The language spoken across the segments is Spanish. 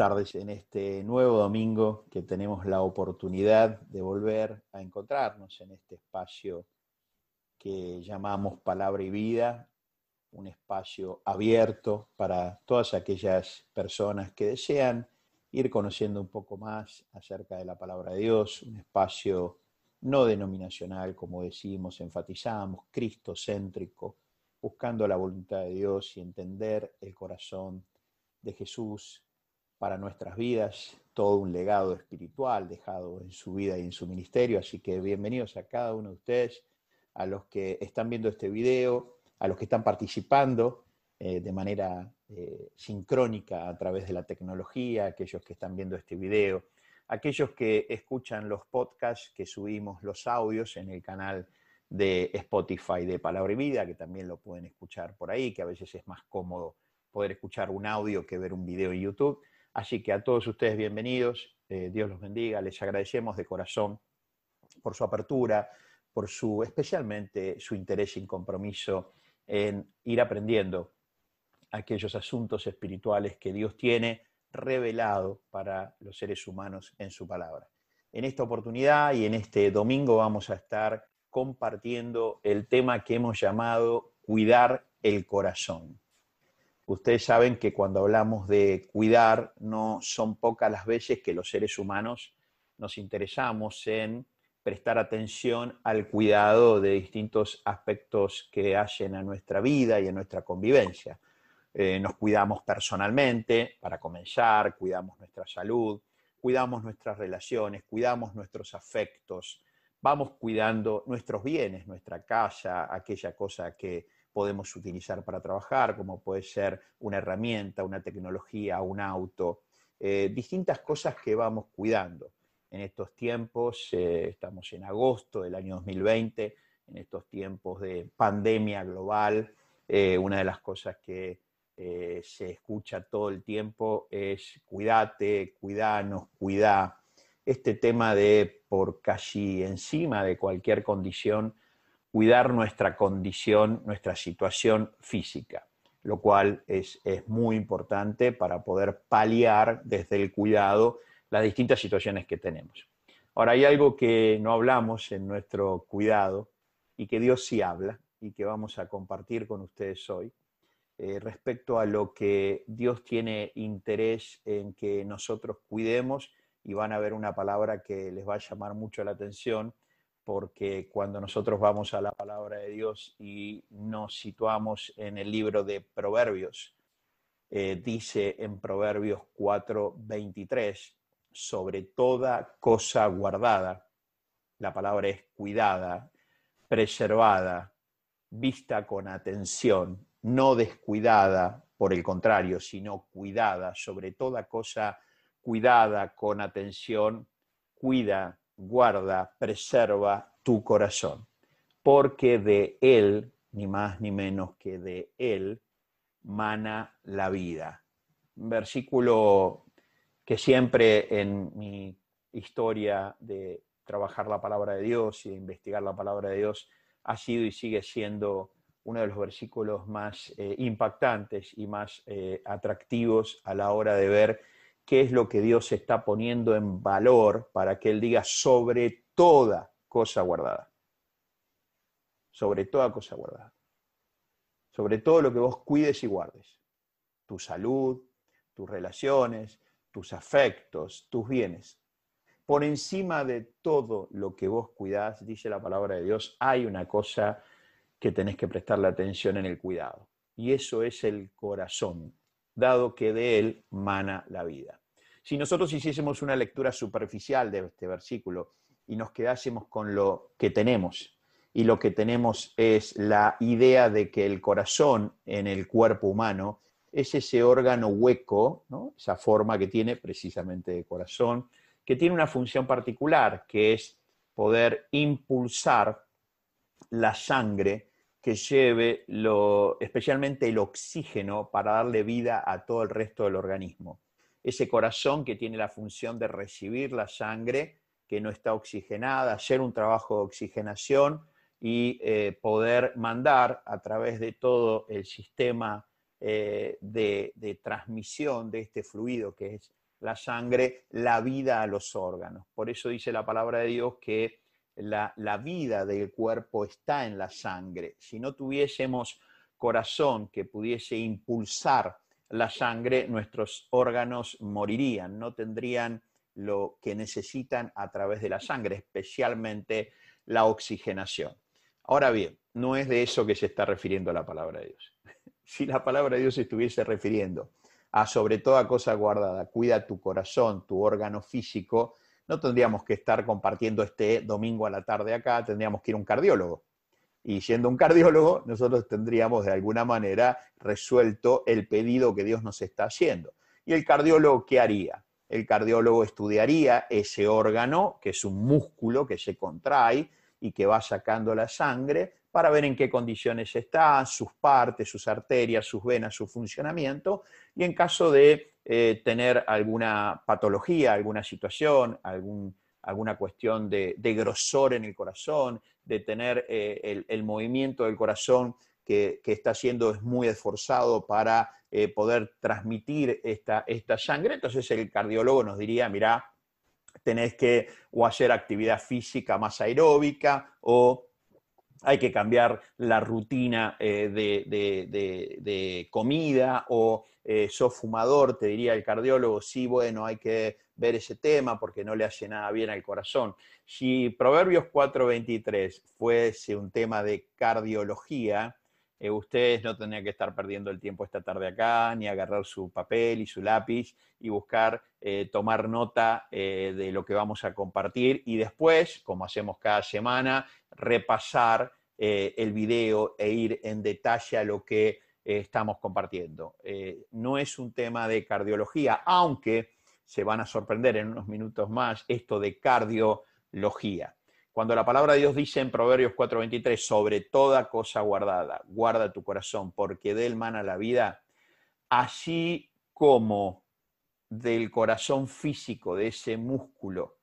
tardes en este nuevo domingo que tenemos la oportunidad de volver a encontrarnos en este espacio que llamamos Palabra y Vida, un espacio abierto para todas aquellas personas que desean ir conociendo un poco más acerca de la palabra de Dios, un espacio no denominacional, como decimos, enfatizamos, cristocéntrico, buscando la voluntad de Dios y entender el corazón de Jesús para nuestras vidas, todo un legado espiritual dejado en su vida y en su ministerio. Así que bienvenidos a cada uno de ustedes, a los que están viendo este video, a los que están participando eh, de manera eh, sincrónica a través de la tecnología, aquellos que están viendo este video, aquellos que escuchan los podcasts que subimos los audios en el canal de Spotify de Palabra y Vida, que también lo pueden escuchar por ahí, que a veces es más cómodo poder escuchar un audio que ver un video en YouTube. Así que a todos ustedes bienvenidos, eh, Dios los bendiga, les agradecemos de corazón por su apertura, por su especialmente su interés y compromiso en ir aprendiendo aquellos asuntos espirituales que Dios tiene revelado para los seres humanos en su palabra. En esta oportunidad y en este domingo vamos a estar compartiendo el tema que hemos llamado cuidar el corazón. Ustedes saben que cuando hablamos de cuidar, no son pocas las veces que los seres humanos nos interesamos en prestar atención al cuidado de distintos aspectos que hacen a nuestra vida y a nuestra convivencia. Eh, nos cuidamos personalmente, para comenzar, cuidamos nuestra salud, cuidamos nuestras relaciones, cuidamos nuestros afectos, vamos cuidando nuestros bienes, nuestra casa, aquella cosa que podemos utilizar para trabajar, como puede ser una herramienta, una tecnología, un auto, eh, distintas cosas que vamos cuidando. En estos tiempos, eh, estamos en agosto del año 2020, en estos tiempos de pandemia global, eh, una de las cosas que se escucha todo el tiempo es cuídate, cuidanos, cuidá. Este tema de por casi encima de cualquier condición, cuidar nuestra condición, nuestra situación física, lo cual es, muy importante para poder paliar desde el cuidado las distintas situaciones que tenemos. Ahora, hay algo que no hablamos en nuestro cuidado y que Dios sí habla y que vamos a compartir con ustedes hoy eh, respecto a lo que Dios tiene interés en que nosotros cuidemos y van a ver una palabra que les va a llamar mucho la atención porque cuando nosotros vamos a la palabra de Dios y nos situamos en el libro de Proverbios, eh, dice en Proverbios 4:23, sobre toda cosa guardada, la palabra es cuidada, preservada, vista con atención, no descuidada, por el contrario, sino cuidada, sobre toda cosa cuidada con atención, cuida guarda, preserva tu corazón, porque de él, ni más ni menos que de él, mana la vida. Un versículo que siempre en mi historia de trabajar la palabra de Dios y de investigar la palabra de Dios ha sido y sigue siendo uno de los versículos más eh, impactantes y más eh, atractivos a la hora de ver qué es lo que Dios está poniendo en valor para que Él diga sobre toda cosa guardada. Sobre toda cosa guardada. Sobre todo lo que vos cuides y guardes. Tu salud, tus relaciones, tus afectos, tus bienes. Por encima de todo lo que vos cuidás, dice la palabra de Dios, hay una cosa que tenés que prestarle atención en el cuidado. Y eso es el corazón, dado que de él mana la vida. Si nosotros hiciésemos una lectura superficial de este versículo y nos quedásemos con lo que tenemos, y lo que tenemos es la idea de que el corazón en el cuerpo humano es ese órgano hueco, esa forma que tiene precisamente de corazón, que tiene una función particular, que es poder impulsar la sangre que lleve lo, especialmente el oxígeno para darle vida a todo el resto del organismo ese corazón que tiene la función de recibir la sangre que no está oxigenada, hacer un trabajo de oxigenación y eh, poder mandar a través de todo el sistema eh, de, transmisión de este fluido que es la sangre la vida a los órganos. Por eso dice la palabra de Dios que la, la vida del cuerpo está en la sangre. Si no tuviésemos corazón que pudiese impulsar la sangre, nuestros órganos morirían, no tendrían lo que necesitan a través de la sangre, especialmente la oxigenación. Ahora bien, no es de eso que se está refiriendo la palabra de Dios. Si la palabra de Dios estuviese refiriendo a sobre toda cosa guardada, cuida tu corazón, tu órgano físico, no tendríamos que estar compartiendo este domingo a la tarde acá, tendríamos que ir a un cardiólogo. Y siendo un cardiólogo, nosotros tendríamos de alguna manera resuelto el pedido que Dios nos está haciendo. ¿Y el cardiólogo qué haría? El cardiólogo estudiaría ese órgano, que es un músculo que se contrae y que va sacando la sangre, para ver en qué condiciones está, sus partes, sus arterias, sus venas, su funcionamiento, y en caso de eh, tener alguna patología, alguna situación, algún, alguna cuestión de, grosor en el corazón, de tener eh, el, movimiento del corazón que, está siendo muy esforzado para eh, poder transmitir esta, esta sangre, entonces el cardiólogo nos diría, mira, tenés que o hacer actividad física más aeróbica o hay que cambiar la rutina eh, de, comida o sos fumador, te diría el cardiólogo, sí, bueno, hay que ver ese tema porque no le hace nada bien al corazón. Si Proverbios 4:23 fuese un tema de cardiología, eh, ustedes no tendrían que estar perdiendo el tiempo esta tarde acá, ni agarrar su papel y su lápiz y buscar tomar nota de lo que vamos a compartir y después, como hacemos cada semana, repasar eh, el video e ir en detalle a lo que eh, estamos compartiendo. Eh, no es un tema de cardiología, aunque se van a sorprender en unos minutos más esto de cardiología. Cuando la palabra de Dios dice en Proverbios 4:23, sobre toda cosa guardada, guarda tu corazón, porque de él mana la vida, así como del corazón físico, de ese músculo,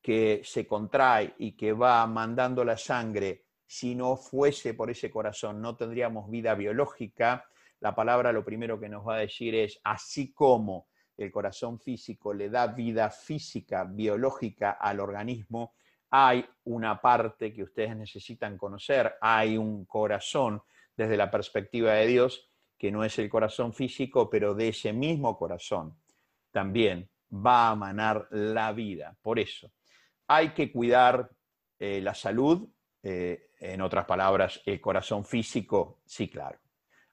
que se contrae y que va mandando la sangre, si no fuese por ese corazón, no tendríamos vida biológica. La palabra lo primero que nos va a decir es, así como el corazón físico le da vida física, biológica al organismo, hay una parte que ustedes necesitan conocer, hay un corazón desde la perspectiva de Dios, que no es el corazón físico, pero de ese mismo corazón también va a manar la vida. Por eso, hay que cuidar eh, la salud, eh, en otras palabras, el corazón físico, sí, claro.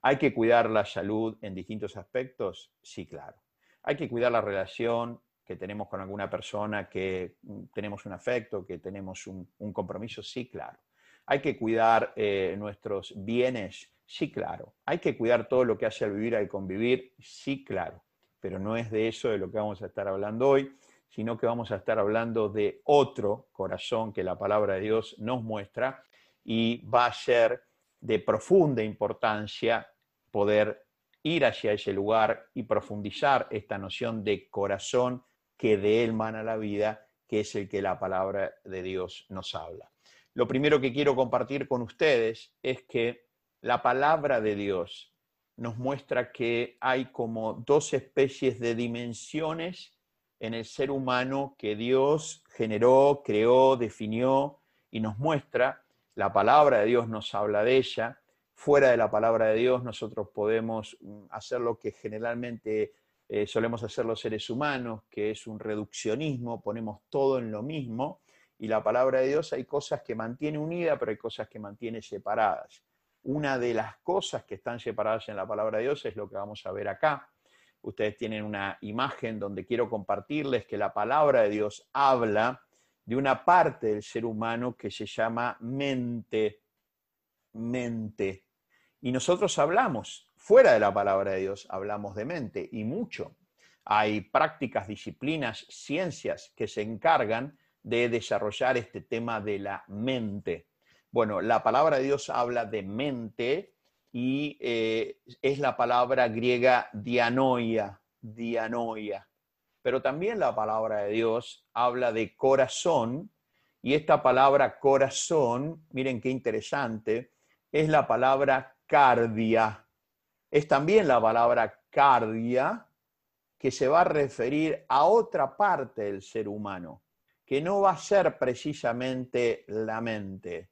Hay que cuidar la salud en distintos aspectos, sí, claro. Hay que cuidar la relación que tenemos con alguna persona, que mm, tenemos un afecto, que tenemos un, compromiso, sí, claro. Hay que cuidar eh, nuestros bienes, sí, claro. Hay que cuidar todo lo que hace al vivir, al convivir, sí, claro. Pero no es de eso de lo que vamos a estar hablando hoy sino que vamos a estar hablando de otro corazón que la palabra de Dios nos muestra y va a ser de profunda importancia poder ir hacia ese lugar y profundizar esta noción de corazón que de él mana la vida, que es el que la palabra de Dios nos habla. Lo primero que quiero compartir con ustedes es que la palabra de Dios nos muestra que hay como dos especies de dimensiones en el ser humano que Dios generó, creó, definió y nos muestra. La palabra de Dios nos habla de ella. Fuera de la palabra de Dios nosotros podemos mm, hacer lo que generalmente eh, solemos hacer los seres humanos, que es un reduccionismo, ponemos todo en lo mismo. Y la palabra de Dios hay cosas que mantiene unida, pero hay cosas que mantiene separadas. Una de las cosas que están separadas en la palabra de Dios es lo que vamos a ver acá ustedes tienen una imagen donde quiero compartirles que la palabra de Dios habla de una parte del ser humano que se llama mente, mente. Y nosotros hablamos, fuera de la palabra de Dios, hablamos de mente y mucho. Hay prácticas, disciplinas, ciencias que se encargan de desarrollar este tema de la mente. Bueno, la palabra de Dios habla de mente y eh, es la palabra griega dianoia, dianoia. Pero también la palabra de Dios habla de corazón y esta palabra corazón, miren qué interesante, es la palabra cardia. Es también la palabra cardia que se va a referir a otra parte del ser humano, que no va a ser precisamente la mente.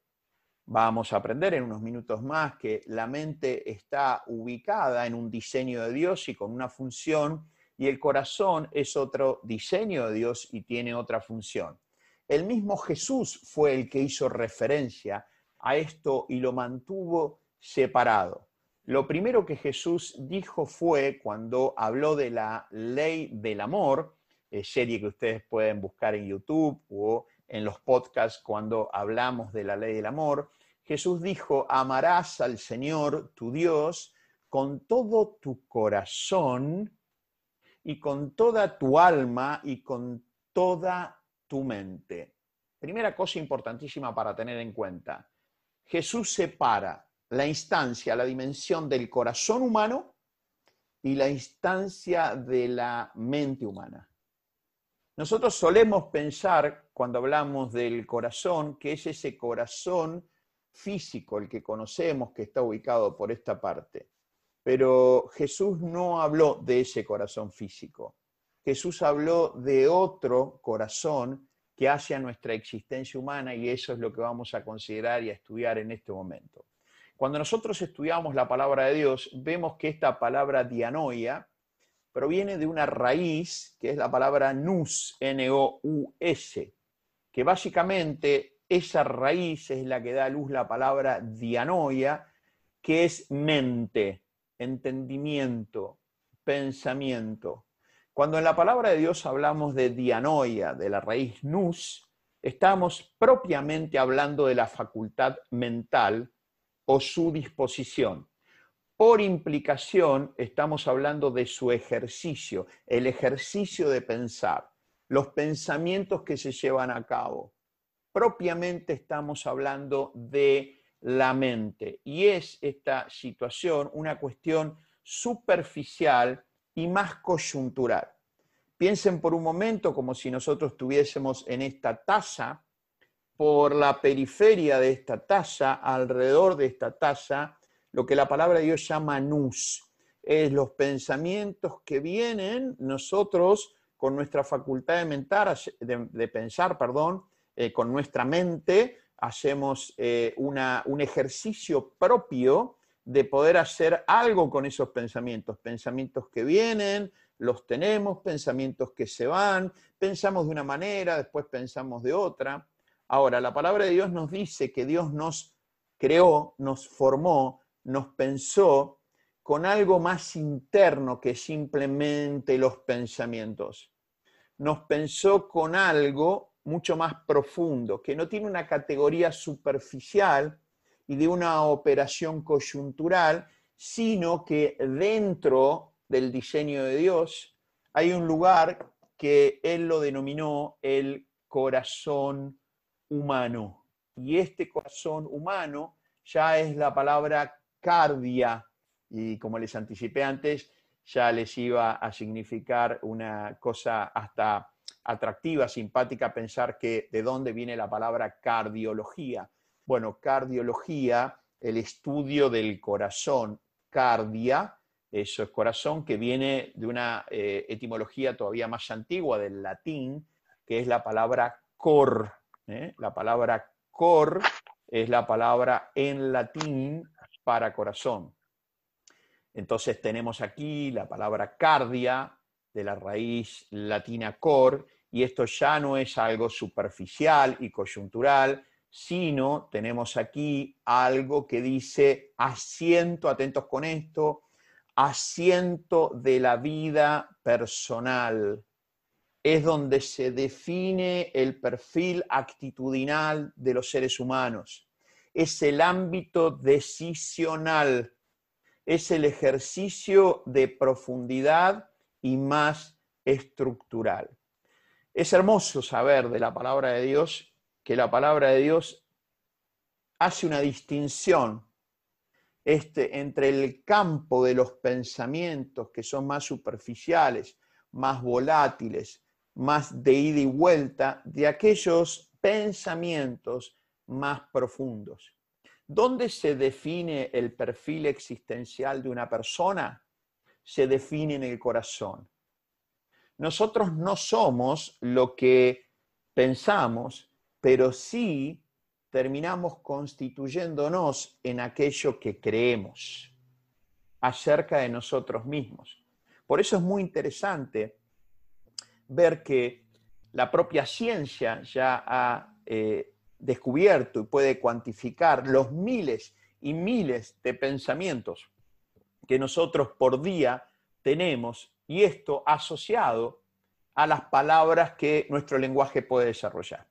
Vamos a aprender en unos minutos más que la mente está ubicada en un diseño de Dios y con una función, y el corazón es otro diseño de Dios y tiene otra función. El mismo Jesús fue el que hizo referencia a esto y lo mantuvo separado. Lo primero que Jesús dijo fue cuando habló de la ley del amor, eh, serie que ustedes pueden buscar en YouTube o en los podcasts cuando hablamos de la ley del amor, Jesús dijo, amarás al Señor tu Dios con todo tu corazón y con toda tu alma y con toda tu mente. Primera cosa importantísima para tener en cuenta. Jesús separa la instancia, la dimensión del corazón humano y la instancia de la mente humana. Nosotros solemos pensar, cuando hablamos del corazón, que es ese corazón físico, el que conocemos, que está ubicado por esta parte. Pero Jesús no habló de ese corazón físico. Jesús habló de otro corazón que hace a nuestra existencia humana y eso es lo que vamos a considerar y a estudiar en este momento. Cuando nosotros estudiamos la palabra de Dios, vemos que esta palabra dianoia proviene de una raíz que es la palabra nous, N-O-U-S, que básicamente esa raíz es la que da a luz la palabra dianoia, que es mente, entendimiento, pensamiento. Cuando en la palabra de Dios hablamos de dianoia, de la raíz nous, estamos propiamente hablando de la facultad mental o su disposición. Por implicación, estamos hablando de su ejercicio, el ejercicio de pensar, los pensamientos que se llevan a cabo. Propiamente estamos hablando de la mente y es esta situación una cuestión superficial y más coyuntural. Piensen por un momento como si nosotros estuviésemos en esta taza por la periferia de esta taza, alrededor de esta taza, lo que la palabra de Dios llama nus, es los pensamientos que vienen nosotros con nuestra facultad de, mentar, de, pensar, perdón, eh, con nuestra mente, hacemos eh, un ejercicio propio de poder hacer algo con esos pensamientos, pensamientos que vienen, los tenemos, pensamientos que se van, pensamos de una manera, después pensamos de otra. Ahora, la palabra de Dios nos dice que Dios nos creó, nos formó, nos pensó con algo más interno que simplemente los pensamientos. Nos pensó con algo mucho más profundo, que no tiene una categoría superficial y de una operación coyuntural, sino que dentro del diseño de Dios hay un lugar que Él lo denominó el corazón humano. Y este corazón humano ya es la palabra cardia. Y como les anticipé antes, ya les iba a significar una cosa hasta atractiva, simpática, pensar que de dónde viene la palabra cardiología. Bueno, cardiología, el estudio del corazón, cardia, eso es corazón, que viene de una eh, etimología todavía más antigua del latín, que es la palabra cor, ¿eh? La palabra cor es la palabra en latín para corazón. Entonces tenemos aquí la palabra cardia de la raíz latina cor, y esto ya no es algo superficial y coyuntural, sino tenemos aquí algo que dice asiento, atentos con esto, asiento de la vida personal, es donde se define el perfil actitudinal de los seres humanos. Es el ámbito decisional, es el ejercicio de profundidad y más estructural. Es hermoso saber de la palabra de Dios que la palabra de Dios hace una distinción este, entre el campo de los pensamientos que son más superficiales, más volátiles, más de ida y vuelta de aquellos pensamientos más profundos. ¿Dónde se define el perfil existencial de una persona? Se define en el corazón. nosotros no somos lo que pensamos, pero sí terminamos constituyéndonos en aquello que creemos acerca de nosotros mismos. Por eso es muy interesante ver que la propia ciencia ya ha eh, descubierto y puede cuantificar los miles y miles de pensamientos que nosotros por día tenemos y esto asociado a las palabras que nuestro lenguaje puede desarrollar.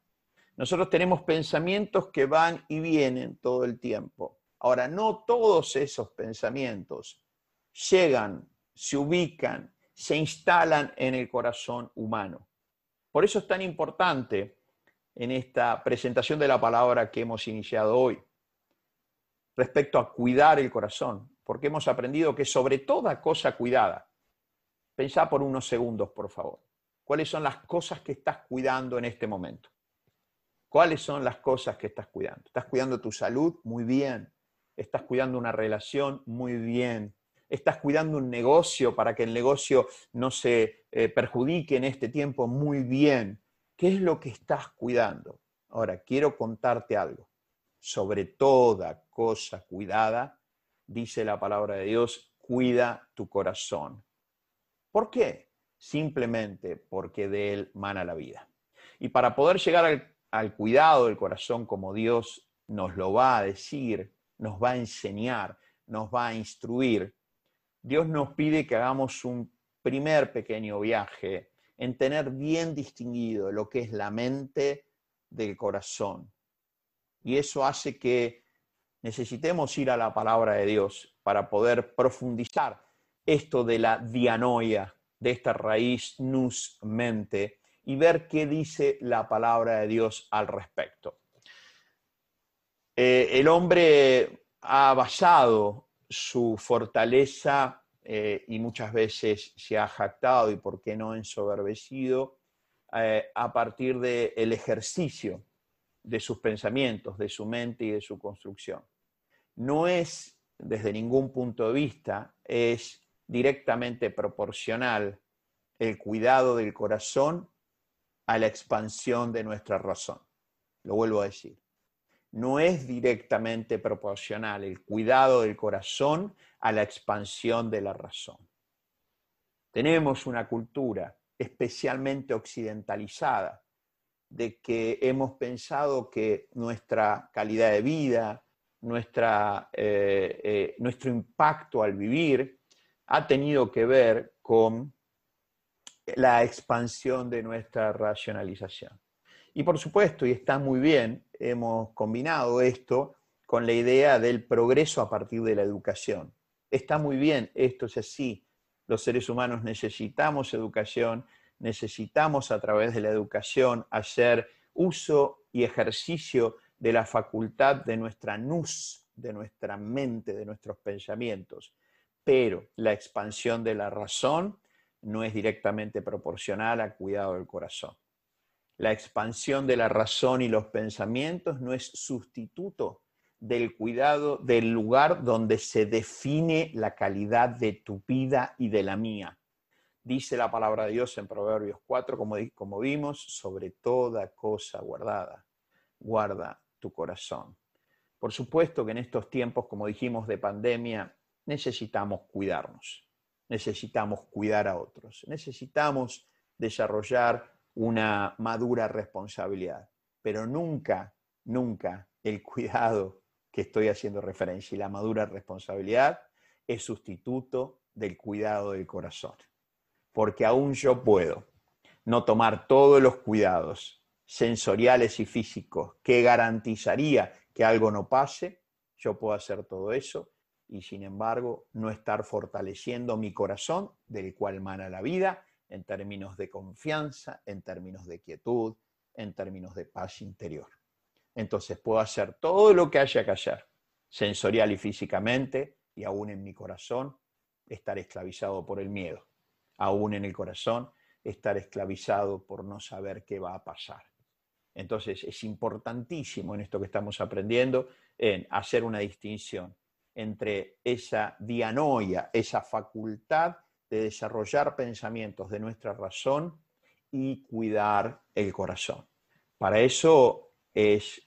Nosotros tenemos pensamientos que van y vienen todo el tiempo. Ahora, no todos esos pensamientos llegan, se ubican, se instalan en el corazón humano. Por eso es tan importante en esta presentación de la palabra que hemos iniciado hoy, respecto a cuidar el corazón, porque hemos aprendido que sobre toda cosa cuidada, pensá por unos segundos, por favor, cuáles son las cosas que estás cuidando en este momento. ¿Cuáles son las cosas que estás cuidando? ¿Estás cuidando tu salud? Muy bien. ¿Estás cuidando una relación? Muy bien. ¿Estás cuidando un negocio para que el negocio no se eh, perjudique en este tiempo? Muy bien. ¿Qué es lo que estás cuidando? Ahora, quiero contarte algo. Sobre toda cosa cuidada, dice la palabra de Dios, cuida tu corazón. ¿Por qué? Simplemente porque de él mana la vida. Y para poder llegar al, al cuidado del corazón como Dios nos lo va a decir, nos va a enseñar, nos va a instruir, Dios nos pide que hagamos un primer pequeño viaje en tener bien distinguido lo que es la mente del corazón. Y eso hace que necesitemos ir a la palabra de Dios para poder profundizar esto de la dianoia, de esta raíz nus mente, y ver qué dice la palabra de Dios al respecto. Eh, el hombre ha basado su fortaleza eh, y muchas veces se ha jactado y por qué no ensoberbecido eh, a partir del ejercicio de sus pensamientos, de su mente y de su construcción. No es, desde ningún punto de vista, es directamente proporcional el cuidado del corazón a la expansión de nuestra razón. Lo vuelvo a decir no es directamente proporcional el cuidado del corazón a la expansión de la razón. Tenemos una cultura especialmente occidentalizada de que hemos pensado que nuestra calidad de vida, nuestra, eh, eh, nuestro impacto al vivir ha tenido que ver con la expansión de nuestra racionalización. Y por supuesto, y está muy bien, hemos combinado esto con la idea del progreso a partir de la educación. Está muy bien, esto es así. Los seres humanos necesitamos educación, necesitamos a través de la educación hacer uso y ejercicio de la facultad de nuestra nus, de nuestra mente, de nuestros pensamientos. Pero la expansión de la razón no es directamente proporcional al cuidado del corazón. La expansión de la razón y los pensamientos no es sustituto del cuidado del lugar donde se define la calidad de tu vida y de la mía. Dice la palabra de Dios en Proverbios 4, como, como vimos, sobre toda cosa guardada, guarda tu corazón. Por supuesto que en estos tiempos, como dijimos, de pandemia, necesitamos cuidarnos, necesitamos cuidar a otros, necesitamos desarrollar una madura responsabilidad, pero nunca, nunca el cuidado que estoy haciendo referencia y la madura responsabilidad es sustituto del cuidado del corazón. Porque aún yo puedo no tomar todos los cuidados sensoriales y físicos que garantizaría que algo no pase, yo puedo hacer todo eso y sin embargo no estar fortaleciendo mi corazón del cual mana la vida en términos de confianza, en términos de quietud, en términos de paz interior. Entonces puedo hacer todo lo que haya que hacer, sensorial y físicamente, y aún en mi corazón, estar esclavizado por el miedo. Aún en el corazón, estar esclavizado por no saber qué va a pasar. Entonces es importantísimo en esto que estamos aprendiendo, en hacer una distinción entre esa dianoia, esa facultad de desarrollar pensamientos de nuestra razón y cuidar el corazón. Para eso es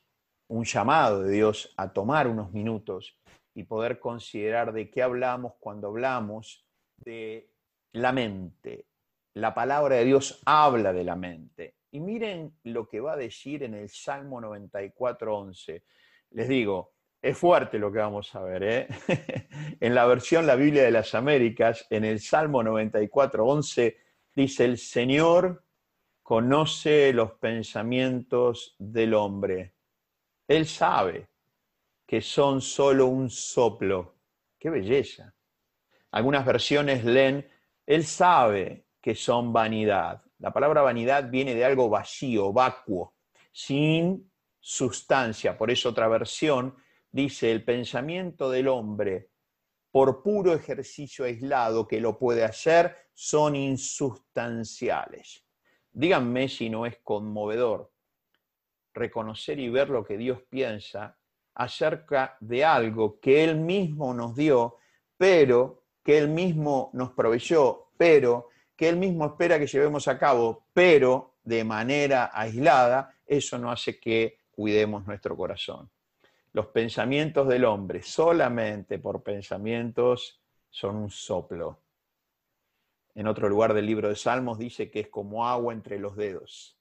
un llamado de Dios a tomar unos minutos y poder considerar de qué hablamos cuando hablamos de la mente. La palabra de Dios habla de la mente. Y miren lo que va a decir en el Salmo 94.11. Les digo, es fuerte lo que vamos a ver. ¿eh? en la versión La Biblia de las Américas, en el Salmo 94.11, dice, el Señor conoce los pensamientos del hombre. Él sabe que son solo un soplo. ¡Qué belleza! Algunas versiones leen, Él sabe que son vanidad. La palabra vanidad viene de algo vacío, vacuo, sin sustancia. Por eso otra versión dice, el pensamiento del hombre, por puro ejercicio aislado que lo puede hacer, son insustanciales. Díganme si no es conmovedor reconocer y ver lo que Dios piensa acerca de algo que Él mismo nos dio, pero que Él mismo nos proveyó, pero que Él mismo espera que llevemos a cabo, pero de manera aislada, eso no hace que cuidemos nuestro corazón. Los pensamientos del hombre, solamente por pensamientos, son un soplo. En otro lugar del libro de Salmos dice que es como agua entre los dedos.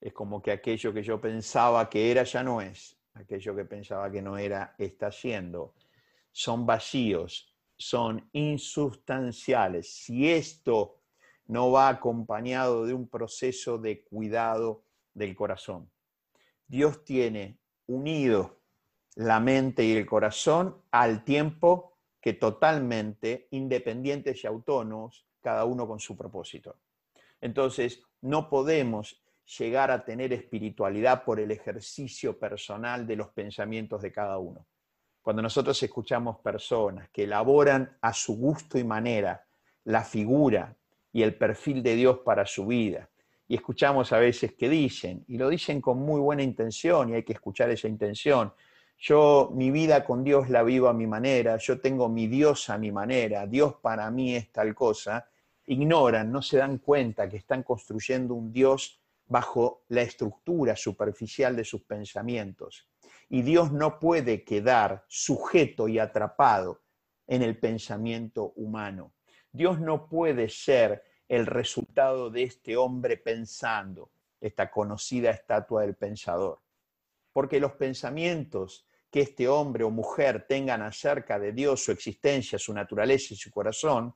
Es como que aquello que yo pensaba que era ya no es, aquello que pensaba que no era está siendo. Son vacíos, son insustanciales. Si esto no va acompañado de un proceso de cuidado del corazón. Dios tiene unido la mente y el corazón al tiempo que totalmente independientes y autónomos, cada uno con su propósito. Entonces, no podemos llegar a tener espiritualidad por el ejercicio personal de los pensamientos de cada uno. Cuando nosotros escuchamos personas que elaboran a su gusto y manera la figura y el perfil de Dios para su vida, y escuchamos a veces que dicen, y lo dicen con muy buena intención, y hay que escuchar esa intención, yo mi vida con Dios la vivo a mi manera, yo tengo mi Dios a mi manera, Dios para mí es tal cosa, ignoran, no se dan cuenta que están construyendo un Dios bajo la estructura superficial de sus pensamientos. Y Dios no puede quedar sujeto y atrapado en el pensamiento humano. Dios no puede ser el resultado de este hombre pensando, esta conocida estatua del pensador. Porque los pensamientos que este hombre o mujer tengan acerca de Dios, su existencia, su naturaleza y su corazón,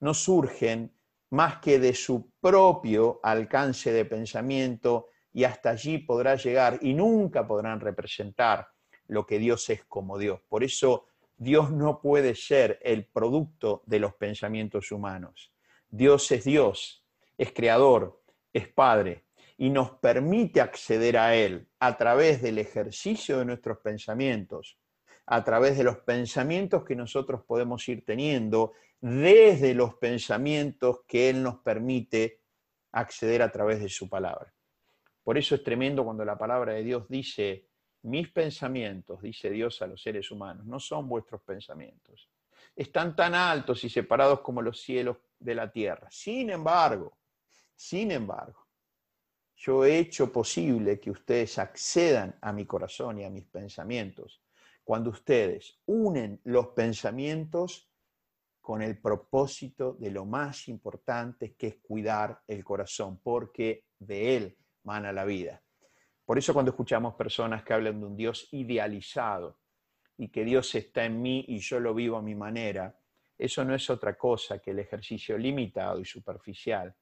no surgen más que de su propio alcance de pensamiento y hasta allí podrá llegar y nunca podrán representar lo que Dios es como Dios. Por eso Dios no puede ser el producto de los pensamientos humanos. Dios es Dios, es creador, es Padre y nos permite acceder a Él a través del ejercicio de nuestros pensamientos, a través de los pensamientos que nosotros podemos ir teniendo desde los pensamientos que Él nos permite acceder a través de su palabra. Por eso es tremendo cuando la palabra de Dios dice, mis pensamientos, dice Dios a los seres humanos, no son vuestros pensamientos. Están tan altos y separados como los cielos de la tierra. Sin embargo, sin embargo, yo he hecho posible que ustedes accedan a mi corazón y a mis pensamientos cuando ustedes unen los pensamientos con el propósito de lo más importante que es cuidar el corazón, porque de él mana la vida. Por eso cuando escuchamos personas que hablan de un Dios idealizado y que Dios está en mí y yo lo vivo a mi manera, eso no es otra cosa que el ejercicio limitado y superficial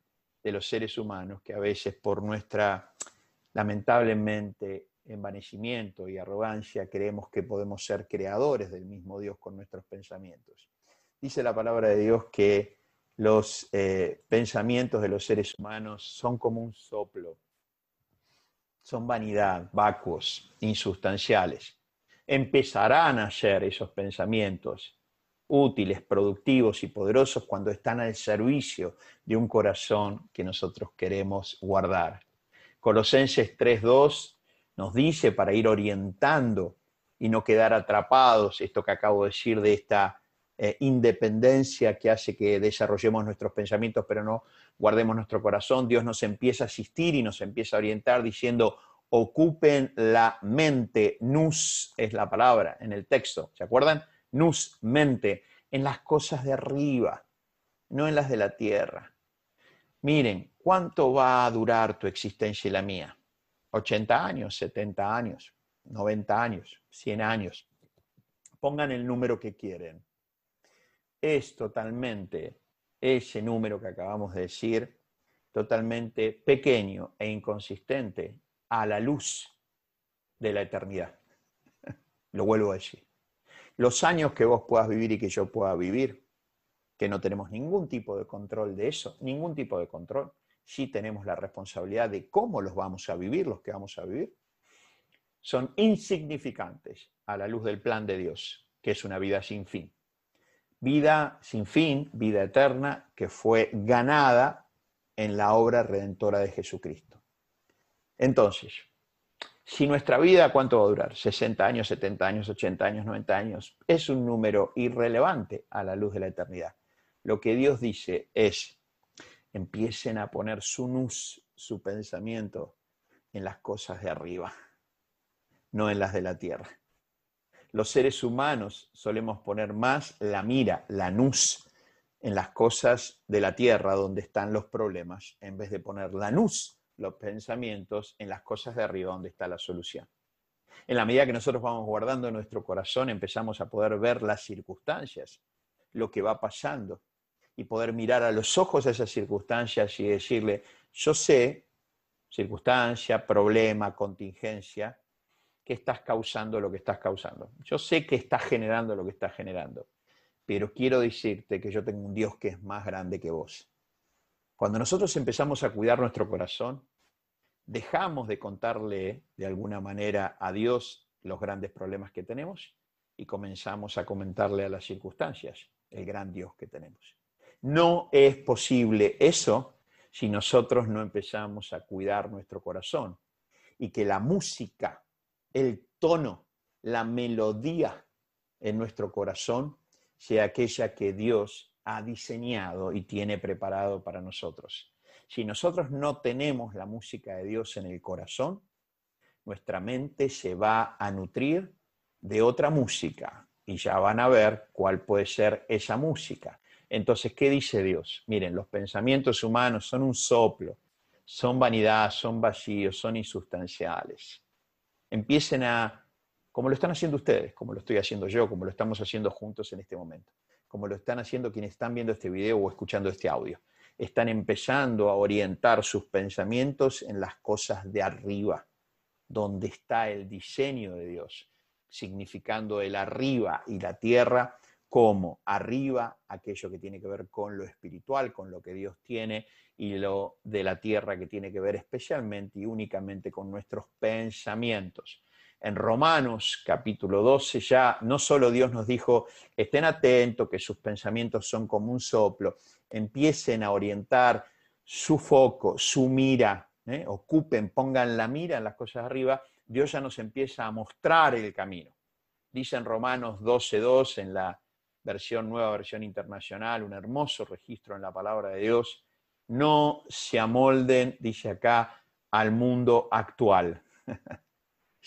de los seres humanos que a veces por nuestra lamentablemente envanecimiento y arrogancia creemos que podemos ser creadores del mismo Dios con nuestros pensamientos. Dice la palabra de Dios que los eh, pensamientos de los seres humanos son como un soplo, son vanidad, vacuos, insustanciales. Empezarán a ser esos pensamientos útiles, productivos y poderosos cuando están al servicio de un corazón que nosotros queremos guardar. Colosenses 3.2 nos dice para ir orientando y no quedar atrapados, esto que acabo de decir de esta eh, independencia que hace que desarrollemos nuestros pensamientos, pero no guardemos nuestro corazón. Dios nos empieza a asistir y nos empieza a orientar diciendo, ocupen la mente. Nus es la palabra en el texto, ¿se acuerdan? Nus, mente, en las cosas de arriba, no en las de la tierra. Miren, ¿cuánto va a durar tu existencia y la mía? 80 años, 70 años, 90 años, 100 años. Pongan el número que quieren. Es totalmente ese número que acabamos de decir, totalmente pequeño e inconsistente a la luz de la eternidad. Lo vuelvo a decir. Los años que vos puedas vivir y que yo pueda vivir, que no tenemos ningún tipo de control de eso, ningún tipo de control, sí tenemos la responsabilidad de cómo los vamos a vivir, los que vamos a vivir, son insignificantes a la luz del plan de Dios, que es una vida sin fin. Vida sin fin, vida eterna, que fue ganada en la obra redentora de Jesucristo. Entonces, si nuestra vida, ¿cuánto va a durar? 60 años, 70 años, 80 años, 90 años. Es un número irrelevante a la luz de la eternidad. Lo que Dios dice es, empiecen a poner su nus, su pensamiento, en las cosas de arriba, no en las de la tierra. Los seres humanos solemos poner más la mira, la nus, en las cosas de la tierra donde están los problemas, en vez de poner la nus los pensamientos en las cosas de arriba donde está la solución. En la medida que nosotros vamos guardando nuestro corazón, empezamos a poder ver las circunstancias, lo que va pasando, y poder mirar a los ojos a esas circunstancias y decirle, yo sé, circunstancia, problema, contingencia, que estás causando lo que estás causando. Yo sé que estás generando lo que estás generando, pero quiero decirte que yo tengo un Dios que es más grande que vos cuando nosotros empezamos a cuidar nuestro corazón, dejamos de contarle de alguna manera a Dios los grandes problemas que tenemos y comenzamos a comentarle a las circunstancias el gran Dios que tenemos. No es posible eso si nosotros no empezamos a cuidar nuestro corazón y que la música, el tono, la melodía en nuestro corazón sea aquella que Dios ha diseñado y tiene preparado para nosotros. Si nosotros no tenemos la música de Dios en el corazón, nuestra mente se va a nutrir de otra música y ya van a ver cuál puede ser esa música. Entonces, ¿qué dice Dios? Miren, los pensamientos humanos son un soplo, son vanidad, son vacíos, son insustanciales. Empiecen a, como lo están haciendo ustedes, como lo estoy haciendo yo, como lo estamos haciendo juntos en este momento como lo están haciendo quienes están viendo este video o escuchando este audio. Están empezando a orientar sus pensamientos en las cosas de arriba, donde está el diseño de Dios, significando el arriba y la tierra como arriba aquello que tiene que ver con lo espiritual, con lo que Dios tiene, y lo de la tierra que tiene que ver especialmente y únicamente con nuestros pensamientos en Romanos capítulo 12 ya no solo Dios nos dijo, estén atentos, que sus pensamientos son como un soplo, empiecen a orientar su foco, su mira, ¿eh? ocupen, pongan la mira en las cosas arriba, Dios ya nos empieza a mostrar el camino. Dice en Romanos 12.2, en la versión nueva, versión internacional, un hermoso registro en la palabra de Dios, no se amolden, dice acá, al mundo actual.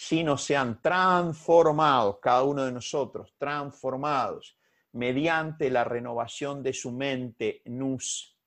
sino sean transformados, cada uno de nosotros, transformados mediante la renovación de su mente, nus.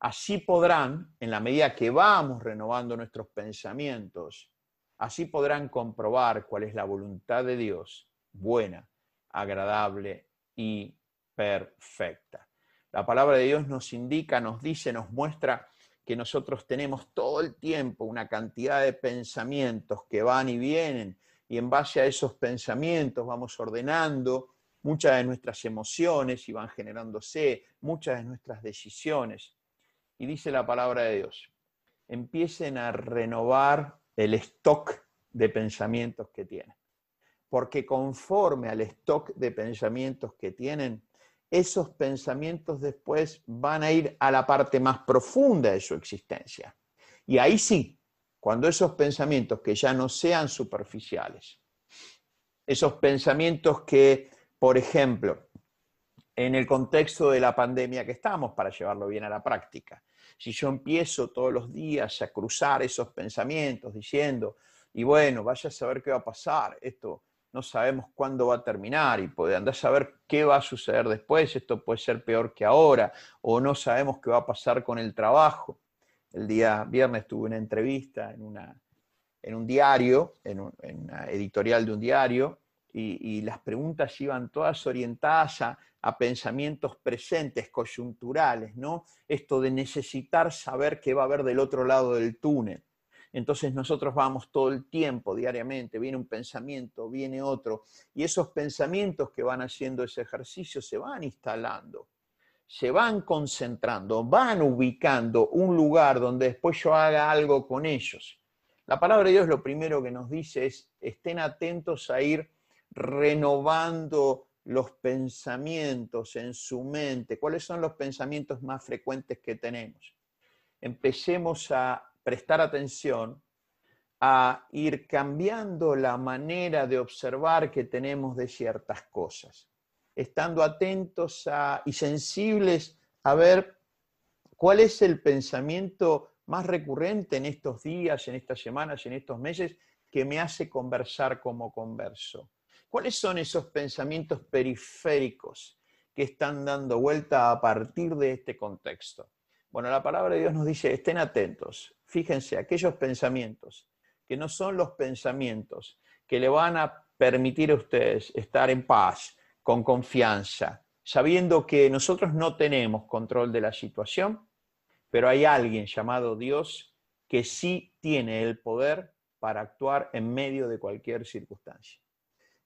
Así podrán, en la medida que vamos renovando nuestros pensamientos, así podrán comprobar cuál es la voluntad de Dios, buena, agradable y perfecta. La palabra de Dios nos indica, nos dice, nos muestra que nosotros tenemos todo el tiempo una cantidad de pensamientos que van y vienen y en base a esos pensamientos vamos ordenando muchas de nuestras emociones y van generándose muchas de nuestras decisiones. Y dice la palabra de Dios, empiecen a renovar el stock de pensamientos que tienen. Porque conforme al stock de pensamientos que tienen, esos pensamientos después van a ir a la parte más profunda de su existencia. Y ahí sí, cuando esos pensamientos que ya no sean superficiales, esos pensamientos que, por ejemplo, en el contexto de la pandemia que estamos para llevarlo bien a la práctica. Si yo empiezo todos los días a cruzar esos pensamientos diciendo, y bueno, vaya a saber qué va a pasar, esto no sabemos cuándo va a terminar y puede andar a saber qué va a suceder después, esto puede ser peor que ahora, o no sabemos qué va a pasar con el trabajo. El día viernes tuve una entrevista en, una, en un diario, en, una editorial de un diario, y, las preguntas iban todas orientadas a, a, pensamientos presentes, coyunturales, ¿no? Esto de necesitar saber qué va a haber del otro lado del túnel. Entonces nosotros vamos todo el tiempo, diariamente, viene un pensamiento, viene otro, y esos pensamientos que van haciendo ese ejercicio se van instalando, se van concentrando, van ubicando un lugar donde después yo haga algo con ellos. La palabra de Dios lo primero que nos dice es, estén atentos a ir renovando los pensamientos en su mente. ¿Cuáles son los pensamientos más frecuentes que tenemos? Empecemos a prestar atención a ir cambiando la manera de observar que tenemos de ciertas cosas, estando atentos y sensibles a ver cuál es el pensamiento más recurrente en estos días, en estas semanas, en estos meses, que me hace conversar como converso. ¿Cuáles son esos pensamientos periféricos que están dando vuelta a partir de este contexto? Bueno, la palabra de Dios nos dice, estén atentos, fíjense, aquellos pensamientos que no son los pensamientos que le van a permitir a ustedes estar en paz, con confianza, sabiendo que nosotros no tenemos control de la situación, pero hay alguien llamado Dios que sí tiene el poder para actuar en medio de cualquier circunstancia.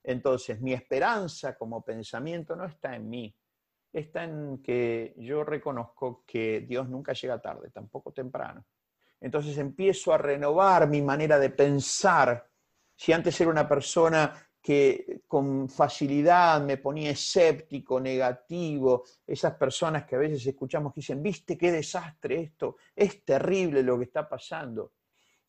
Entonces, mi esperanza como pensamiento no está en mí, está en que yo reconozco que Dios nunca llega tarde, tampoco temprano. Entonces empiezo a renovar mi manera de pensar. Si antes era una persona que con facilidad me ponía escéptico, negativo, esas personas que a veces escuchamos que dicen, viste qué desastre esto, es terrible lo que está pasando.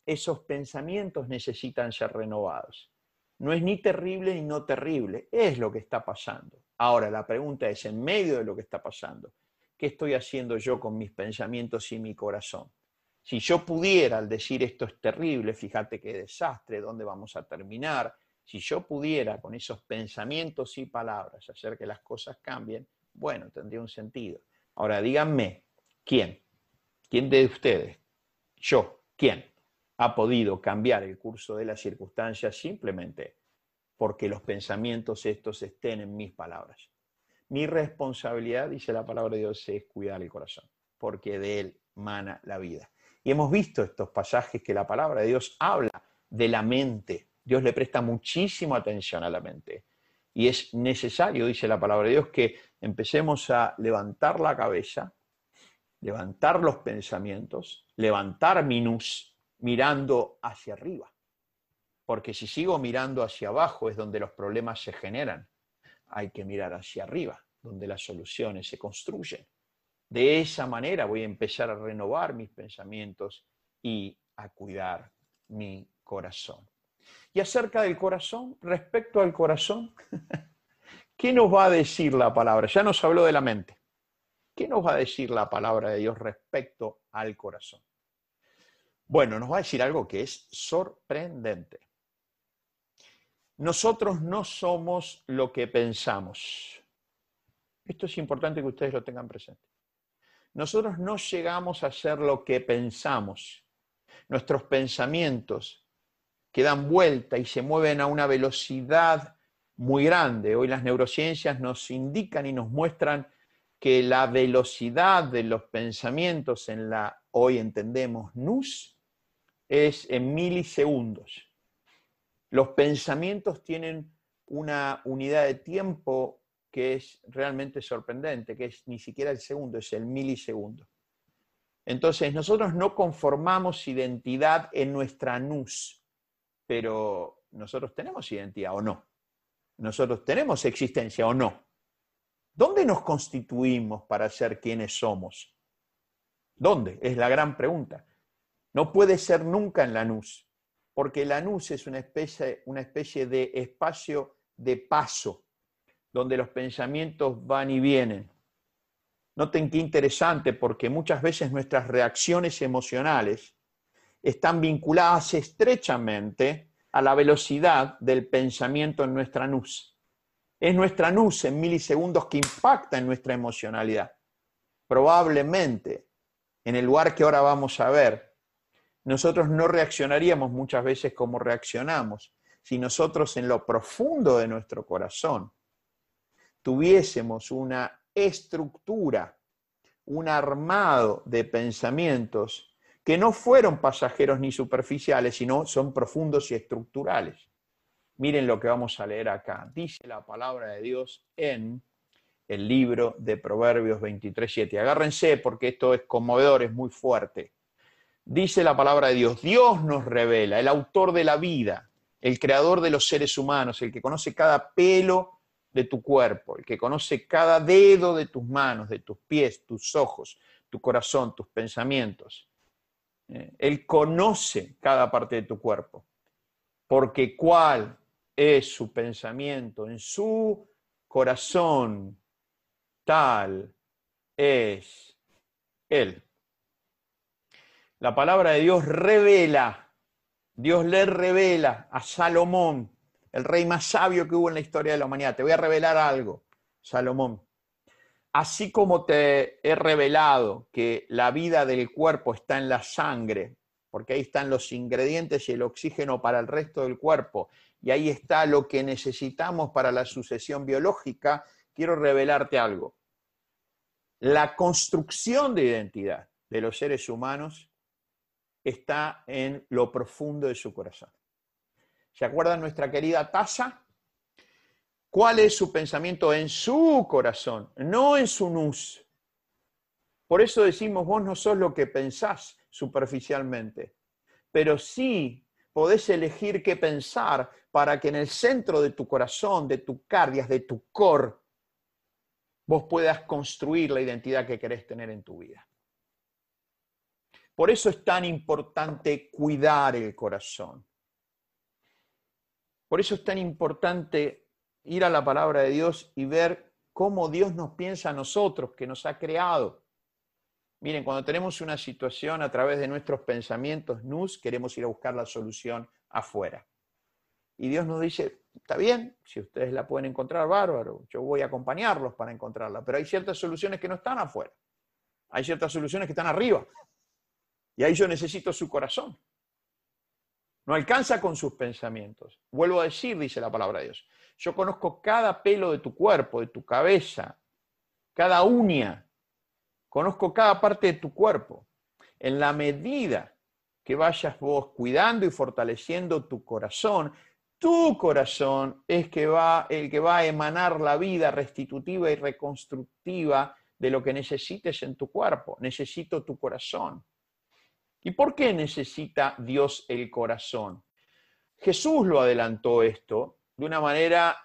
Esos pensamientos necesitan ser renovados. No es ni terrible ni no terrible, es lo que está pasando. Ahora, la pregunta es, en medio de lo que está pasando, ¿qué estoy haciendo yo con mis pensamientos y mi corazón? Si yo pudiera, al decir esto es terrible, fíjate qué desastre, dónde vamos a terminar, si yo pudiera con esos pensamientos y palabras hacer que las cosas cambien, bueno, tendría un sentido. Ahora, díganme, ¿quién? ¿Quién de ustedes? Yo, ¿quién? Ha podido cambiar el curso de las circunstancias simplemente porque los pensamientos estos estén en mis palabras. Mi responsabilidad, dice la palabra de Dios, es cuidar el corazón, porque de él mana la vida. Y hemos visto estos pasajes que la palabra de Dios habla de la mente. Dios le presta muchísima atención a la mente. Y es necesario, dice la palabra de Dios, que empecemos a levantar la cabeza, levantar los pensamientos, levantar minus, mirando hacia arriba porque si sigo mirando hacia abajo es donde los problemas se generan. Hay que mirar hacia arriba, donde las soluciones se construyen. De esa manera voy a empezar a renovar mis pensamientos y a cuidar mi corazón. Y acerca del corazón, respecto al corazón, ¿qué nos va a decir la palabra? Ya nos habló de la mente. ¿Qué nos va a decir la palabra de Dios respecto al corazón? Bueno, nos va a decir algo que es sorprendente. Nosotros no somos lo que pensamos. Esto es importante que ustedes lo tengan presente. Nosotros no llegamos a ser lo que pensamos. Nuestros pensamientos que dan vuelta y se mueven a una velocidad muy grande. Hoy las neurociencias nos indican y nos muestran que la velocidad de los pensamientos en la, hoy entendemos, NUS, es en milisegundos. Los pensamientos tienen una unidad de tiempo que es realmente sorprendente, que es ni siquiera el segundo, es el milisegundo. Entonces, nosotros no conformamos identidad en nuestra nus, pero nosotros tenemos identidad o no. Nosotros tenemos existencia o no. ¿Dónde nos constituimos para ser quienes somos? ¿Dónde? Es la gran pregunta. No puede ser nunca en la nus porque la nus es una especie, una especie de espacio de paso. donde los pensamientos van y vienen. Noten qué interesante, porque muchas veces nuestras reacciones emocionales están vinculadas estrechamente a la velocidad del pensamiento en nuestra nus. Es nuestra nus en milisegundos que impacta en nuestra emocionalidad. Probablemente, en el lugar que ahora vamos a ver, nosotros no reaccionaríamos muchas veces como reaccionamos si nosotros en lo profundo de nuestro corazón tuviésemos una estructura, un armado de pensamientos que no fueron pasajeros ni superficiales, sino son profundos y estructurales. Miren lo que vamos a leer acá. Dice la palabra de Dios en el libro de Proverbios 23.7. Agárrense porque esto es conmovedor, es muy fuerte. Dice la palabra de Dios, Dios nos revela, el autor de la vida, el creador de los seres humanos, el que conoce cada pelo de tu cuerpo, el que conoce cada dedo de tus manos, de tus pies, tus ojos, tu corazón, tus pensamientos. Eh, él conoce cada parte de tu cuerpo, porque cuál es su pensamiento en su corazón, tal es Él. La palabra de Dios revela, Dios le revela a Salomón, el rey más sabio que hubo en la historia de la humanidad. Te voy a revelar algo, Salomón. Así como te he revelado que la vida del cuerpo está en la sangre, porque ahí están los ingredientes y el oxígeno para el resto del cuerpo, y ahí está lo que necesitamos para la sucesión biológica, quiero revelarte algo. La construcción de identidad de los seres humanos está en lo profundo de su corazón. ¿Se acuerdan nuestra querida Tasa? ¿Cuál es su pensamiento en su corazón, no en su nus? Por eso decimos, vos no sos lo que pensás superficialmente, pero sí podés elegir qué pensar para que en el centro de tu corazón, de tu cardias, de tu cor, vos puedas construir la identidad que querés tener en tu vida. Por eso es tan importante cuidar el corazón. Por eso es tan importante ir a la palabra de Dios y ver cómo Dios nos piensa a nosotros, que nos ha creado. Miren, cuando tenemos una situación a través de nuestros pensamientos nus, queremos ir a buscar la solución afuera. Y Dios nos dice, está bien, si ustedes la pueden encontrar, bárbaro, yo voy a acompañarlos para encontrarla, pero hay ciertas soluciones que no están afuera. Hay ciertas soluciones que están arriba. Y ahí yo necesito su corazón. No alcanza con sus pensamientos. Vuelvo a decir, dice la palabra de Dios. Yo conozco cada pelo de tu cuerpo, de tu cabeza, cada uña. Conozco cada parte de tu cuerpo. En la medida que vayas vos cuidando y fortaleciendo tu corazón, tu corazón es que va, el que va a emanar la vida restitutiva y reconstructiva de lo que necesites en tu cuerpo. Necesito tu corazón. ¿Y por qué necesita Dios el corazón? Jesús lo adelantó esto de una manera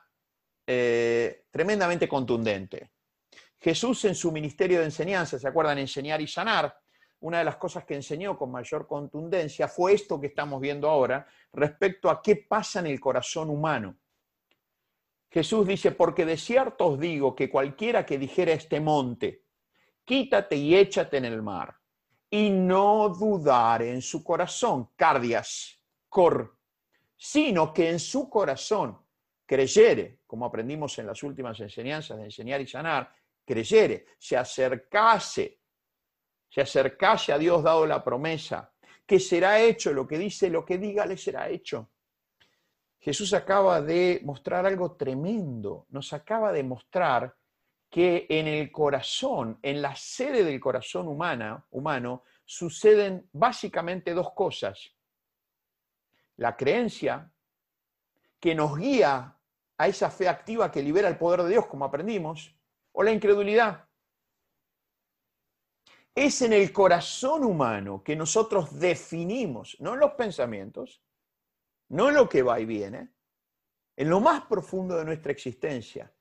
eh, tremendamente contundente. Jesús en su ministerio de enseñanza, ¿se acuerdan? Enseñar y sanar. Una de las cosas que enseñó con mayor contundencia fue esto que estamos viendo ahora respecto a qué pasa en el corazón humano. Jesús dice, porque de cierto os digo que cualquiera que dijera este monte, quítate y échate en el mar, y no dudar en su corazón, cardias, cor, sino que en su corazón creyere, como aprendimos en las últimas enseñanzas de enseñar y sanar, creyere, se acercase, se acercase a Dios dado la promesa, que será hecho lo que dice, lo que diga le será hecho. Jesús acaba de mostrar algo tremendo, nos acaba de mostrar que en el corazón, en la sede del corazón humana, humano, suceden básicamente dos cosas. La creencia, que nos guía a esa fe activa que libera el poder de Dios, como aprendimos, o la incredulidad. Es en el corazón humano que nosotros definimos, no en los pensamientos, no en lo que va y viene, en lo más profundo de nuestra existencia,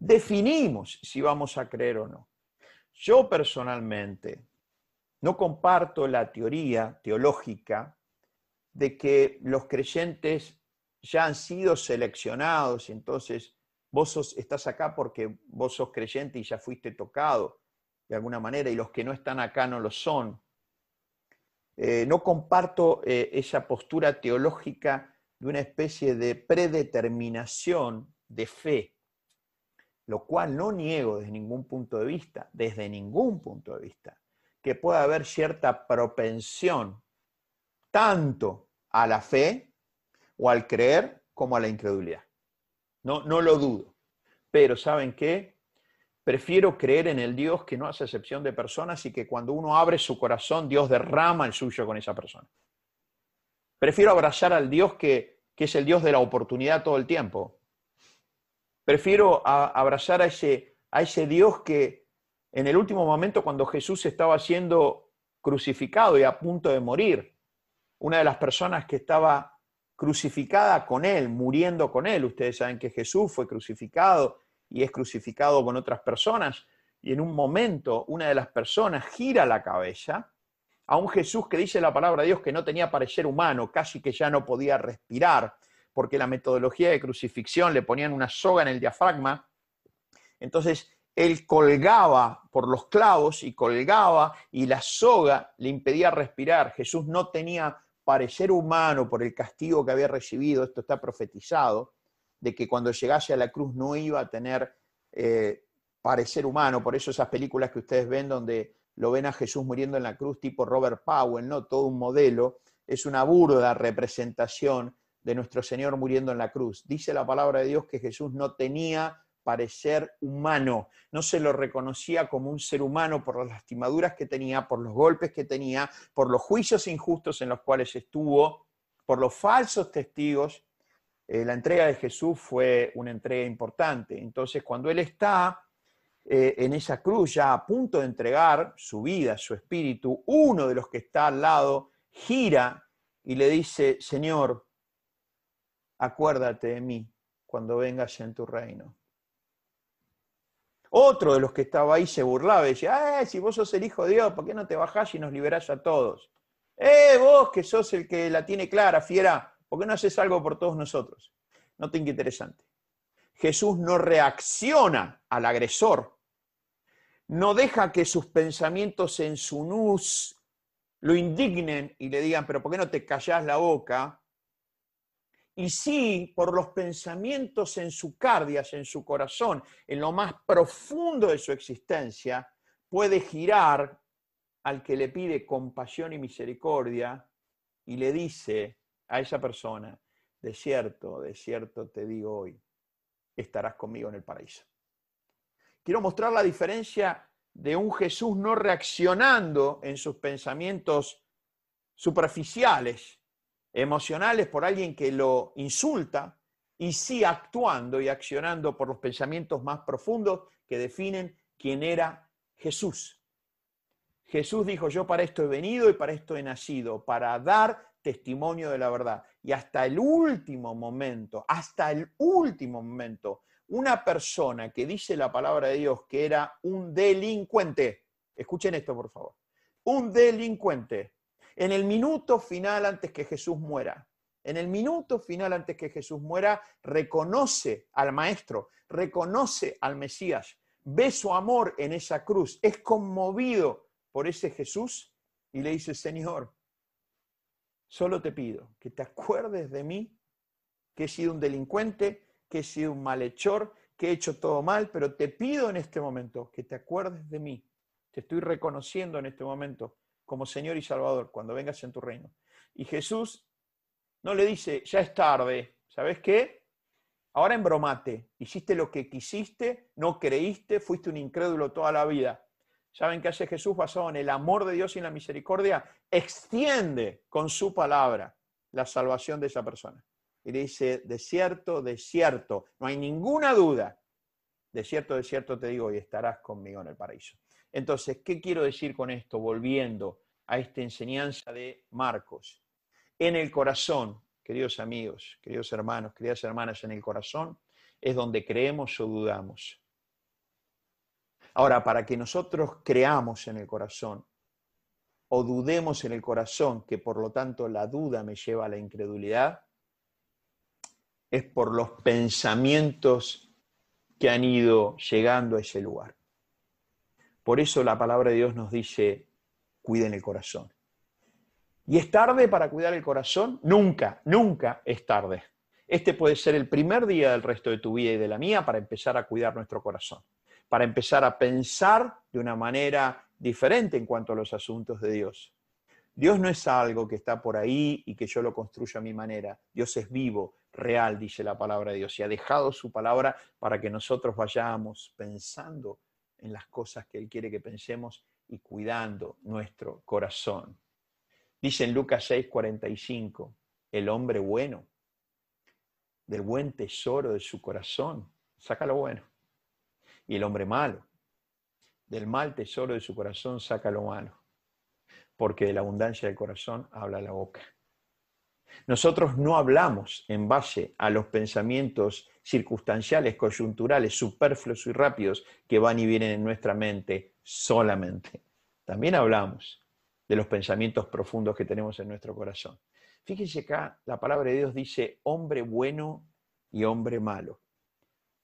definimos si vamos a creer o no. Yo personalmente no comparto la teoría teológica de que los creyentes ya han sido seleccionados entonces vos estás acá porque vos sos creyente y ya fuiste tocado de alguna manera, y los que no están acá no lo son. Eh, no comparto eh, esa postura teológica de una especie de predeterminación de fe, lo cual no niego desde ningún punto de vista, desde ningún punto de vista, que pueda haber cierta propensión tanto a la fe o al creer como a la incredulidad. No, no lo dudo. Pero ¿saben qué? Prefiero creer en el Dios que no hace excepción de personas y que cuando uno abre su corazón, Dios derrama el suyo con esa persona. Prefiero abrazar al Dios que, es el Dios de la oportunidad todo el tiempo. Prefiero abrazar a ese, a ese Dios que en el último momento, cuando Jesús estaba siendo crucificado y a punto de morir, una de las personas que estaba crucificada con él, muriendo con él, ustedes saben que Jesús fue crucificado y es crucificado con otras personas, y en un momento una de las personas gira la cabeza a un Jesús que dice la palabra de Dios que no tenía parecer humano, casi que ya no podía respirar, porque la metodología de crucifixión le ponían una soga en el diafragma. Entonces él colgaba por los clavos y colgaba y la soga le impedía respirar. Jesús no tenía parecer humano por el castigo que había recibido, esto está profetizado, de que cuando llegase a la cruz no iba a tener eh, parecer humano, por eso esas películas que ustedes ven donde lo ven a Jesús muriendo en la cruz tipo Robert Powell, ¿no? Todo un modelo, es una burda representación de nuestro Señor muriendo en la cruz. Dice la palabra de Dios que Jesús no tenía parecer humano, no se lo reconocía como un ser humano por las lastimaduras que tenía, por los golpes que tenía, por los juicios injustos en los cuales estuvo, por los falsos testigos eh, la entrega de Jesús fue una entrega importante. Entonces, cuando Él está eh, en esa cruz, ya a punto de entregar su vida, su espíritu, uno de los que está al lado gira y le dice, Señor, acuérdate de mí cuando vengas en tu reino. Otro de los que estaba ahí se burlaba y decía, si vos sos el Hijo de Dios, ¿por qué no te bajás y nos liberás a todos? ¡Eh, vos que sos el que la tiene clara, fiera! ¿Por qué no haces algo por todos nosotros? Noten qué interesante. Jesús no reacciona al agresor, no deja que sus pensamientos en su nus lo indignen y le digan, pero ¿por qué no te callás la boca? Y sí, por los pensamientos en su cardias, en su corazón, en lo más profundo de su existencia, puede girar al que le pide compasión y misericordia y le dice, a esa persona, de cierto, de cierto te digo hoy, estarás conmigo en el paraíso. Quiero mostrar la diferencia de un Jesús no reaccionando en sus pensamientos superficiales, emocionales por alguien que lo insulta, y sí actuando y accionando por los pensamientos más profundos que definen quién era Jesús. Jesús dijo, yo para esto he venido y para esto he nacido, para dar testimonio de la verdad. Y hasta el último momento, hasta el último momento, una persona que dice la palabra de Dios que era un delincuente, escuchen esto por favor, un delincuente, en el minuto final antes que Jesús muera, en el minuto final antes que Jesús muera, reconoce al Maestro, reconoce al Mesías, ve su amor en esa cruz, es conmovido por ese Jesús y le dice, Señor, Solo te pido que te acuerdes de mí, que he sido un delincuente, que he sido un malhechor, que he hecho todo mal, pero te pido en este momento que te acuerdes de mí. Te estoy reconociendo en este momento como Señor y Salvador cuando vengas en tu reino. Y Jesús no le dice, ya es tarde, ¿sabes qué? Ahora embromate, hiciste lo que quisiste, no creíste, fuiste un incrédulo toda la vida. ¿Saben qué hace Jesús basado en el amor de Dios y en la misericordia? Extiende con su palabra la salvación de esa persona. Y le dice, de cierto, de cierto, no hay ninguna duda. De cierto, de cierto te digo, y estarás conmigo en el paraíso. Entonces, ¿qué quiero decir con esto? Volviendo a esta enseñanza de Marcos. En el corazón, queridos amigos, queridos hermanos, queridas hermanas, en el corazón es donde creemos o dudamos. Ahora, para que nosotros creamos en el corazón o dudemos en el corazón, que por lo tanto la duda me lleva a la incredulidad, es por los pensamientos que han ido llegando a ese lugar. Por eso la palabra de Dios nos dice, cuiden el corazón. ¿Y es tarde para cuidar el corazón? Nunca, nunca es tarde. Este puede ser el primer día del resto de tu vida y de la mía para empezar a cuidar nuestro corazón, para empezar a pensar de una manera diferente en cuanto a los asuntos de Dios. Dios no es algo que está por ahí y que yo lo construyo a mi manera. Dios es vivo, real, dice la palabra de Dios, y ha dejado su palabra para que nosotros vayamos pensando en las cosas que Él quiere que pensemos y cuidando nuestro corazón. Dice en Lucas 6:45, el hombre bueno, del buen tesoro de su corazón, saca lo bueno. Y el hombre malo, del mal tesoro de su corazón, saca lo malo. Porque de la abundancia del corazón habla la boca. Nosotros no hablamos en base a los pensamientos circunstanciales, coyunturales, superfluos y rápidos que van y vienen en nuestra mente solamente. También hablamos de los pensamientos profundos que tenemos en nuestro corazón. Fíjense acá, la palabra de Dios dice hombre bueno y hombre malo.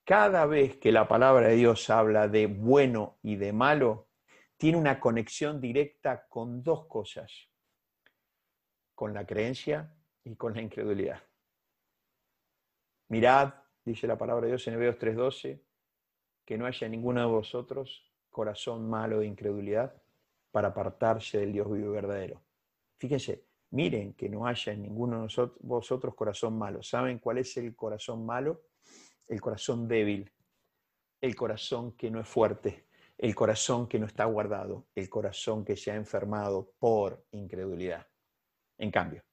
Cada vez que la palabra de Dios habla de bueno y de malo, tiene una conexión directa con dos cosas, con la creencia y con la incredulidad. Mirad, dice la palabra de Dios en Hebreos 3:12, que no haya ninguno de vosotros corazón malo de incredulidad para apartarse del Dios vivo y verdadero. Fíjense, miren que no haya en ninguno de vosotros corazón malo. ¿Saben cuál es el corazón malo? El corazón débil, el corazón que no es fuerte, el corazón que no está guardado, el corazón que se ha enfermado por incredulidad. En cambio,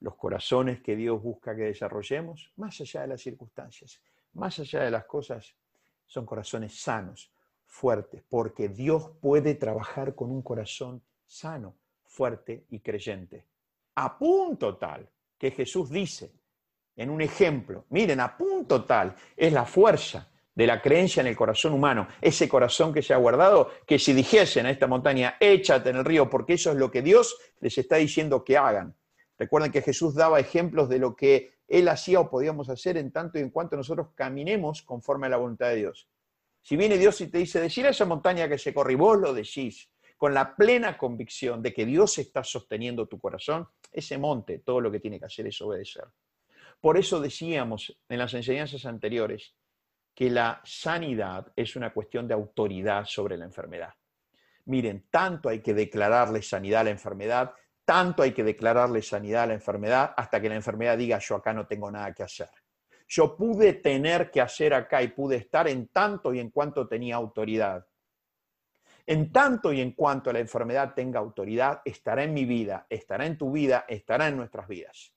los corazones que Dios busca que desarrollemos, más allá de las circunstancias, más allá de las cosas, son corazones sanos, fuertes, porque Dios puede trabajar con un corazón sano, fuerte y creyente. A punto tal que Jesús dice en un ejemplo, miren, a punto tal es la fuerza de la creencia en el corazón humano, ese corazón que se ha guardado, que si dijesen a esta montaña, échate en el río, porque eso es lo que Dios les está diciendo que hagan, Recuerden que Jesús daba ejemplos de lo que él hacía o podíamos hacer en tanto y en cuanto nosotros caminemos conforme a la voluntad de Dios. Si viene Dios y te dice, decir a esa montaña que se corre y vos lo decís con la plena convicción de que Dios está sosteniendo tu corazón, ese monte todo lo que tiene que hacer es obedecer. Por eso decíamos en las enseñanzas anteriores que la sanidad es una cuestión de autoridad sobre la enfermedad. Miren, tanto hay que declararle sanidad a la enfermedad tanto hay que declararle sanidad a la enfermedad hasta que la enfermedad diga yo acá no tengo nada que hacer. Yo pude tener que hacer acá y pude estar en tanto y en cuanto tenía autoridad. En tanto y en cuanto la enfermedad tenga autoridad, estará en mi vida, estará en tu vida, estará en nuestras vidas.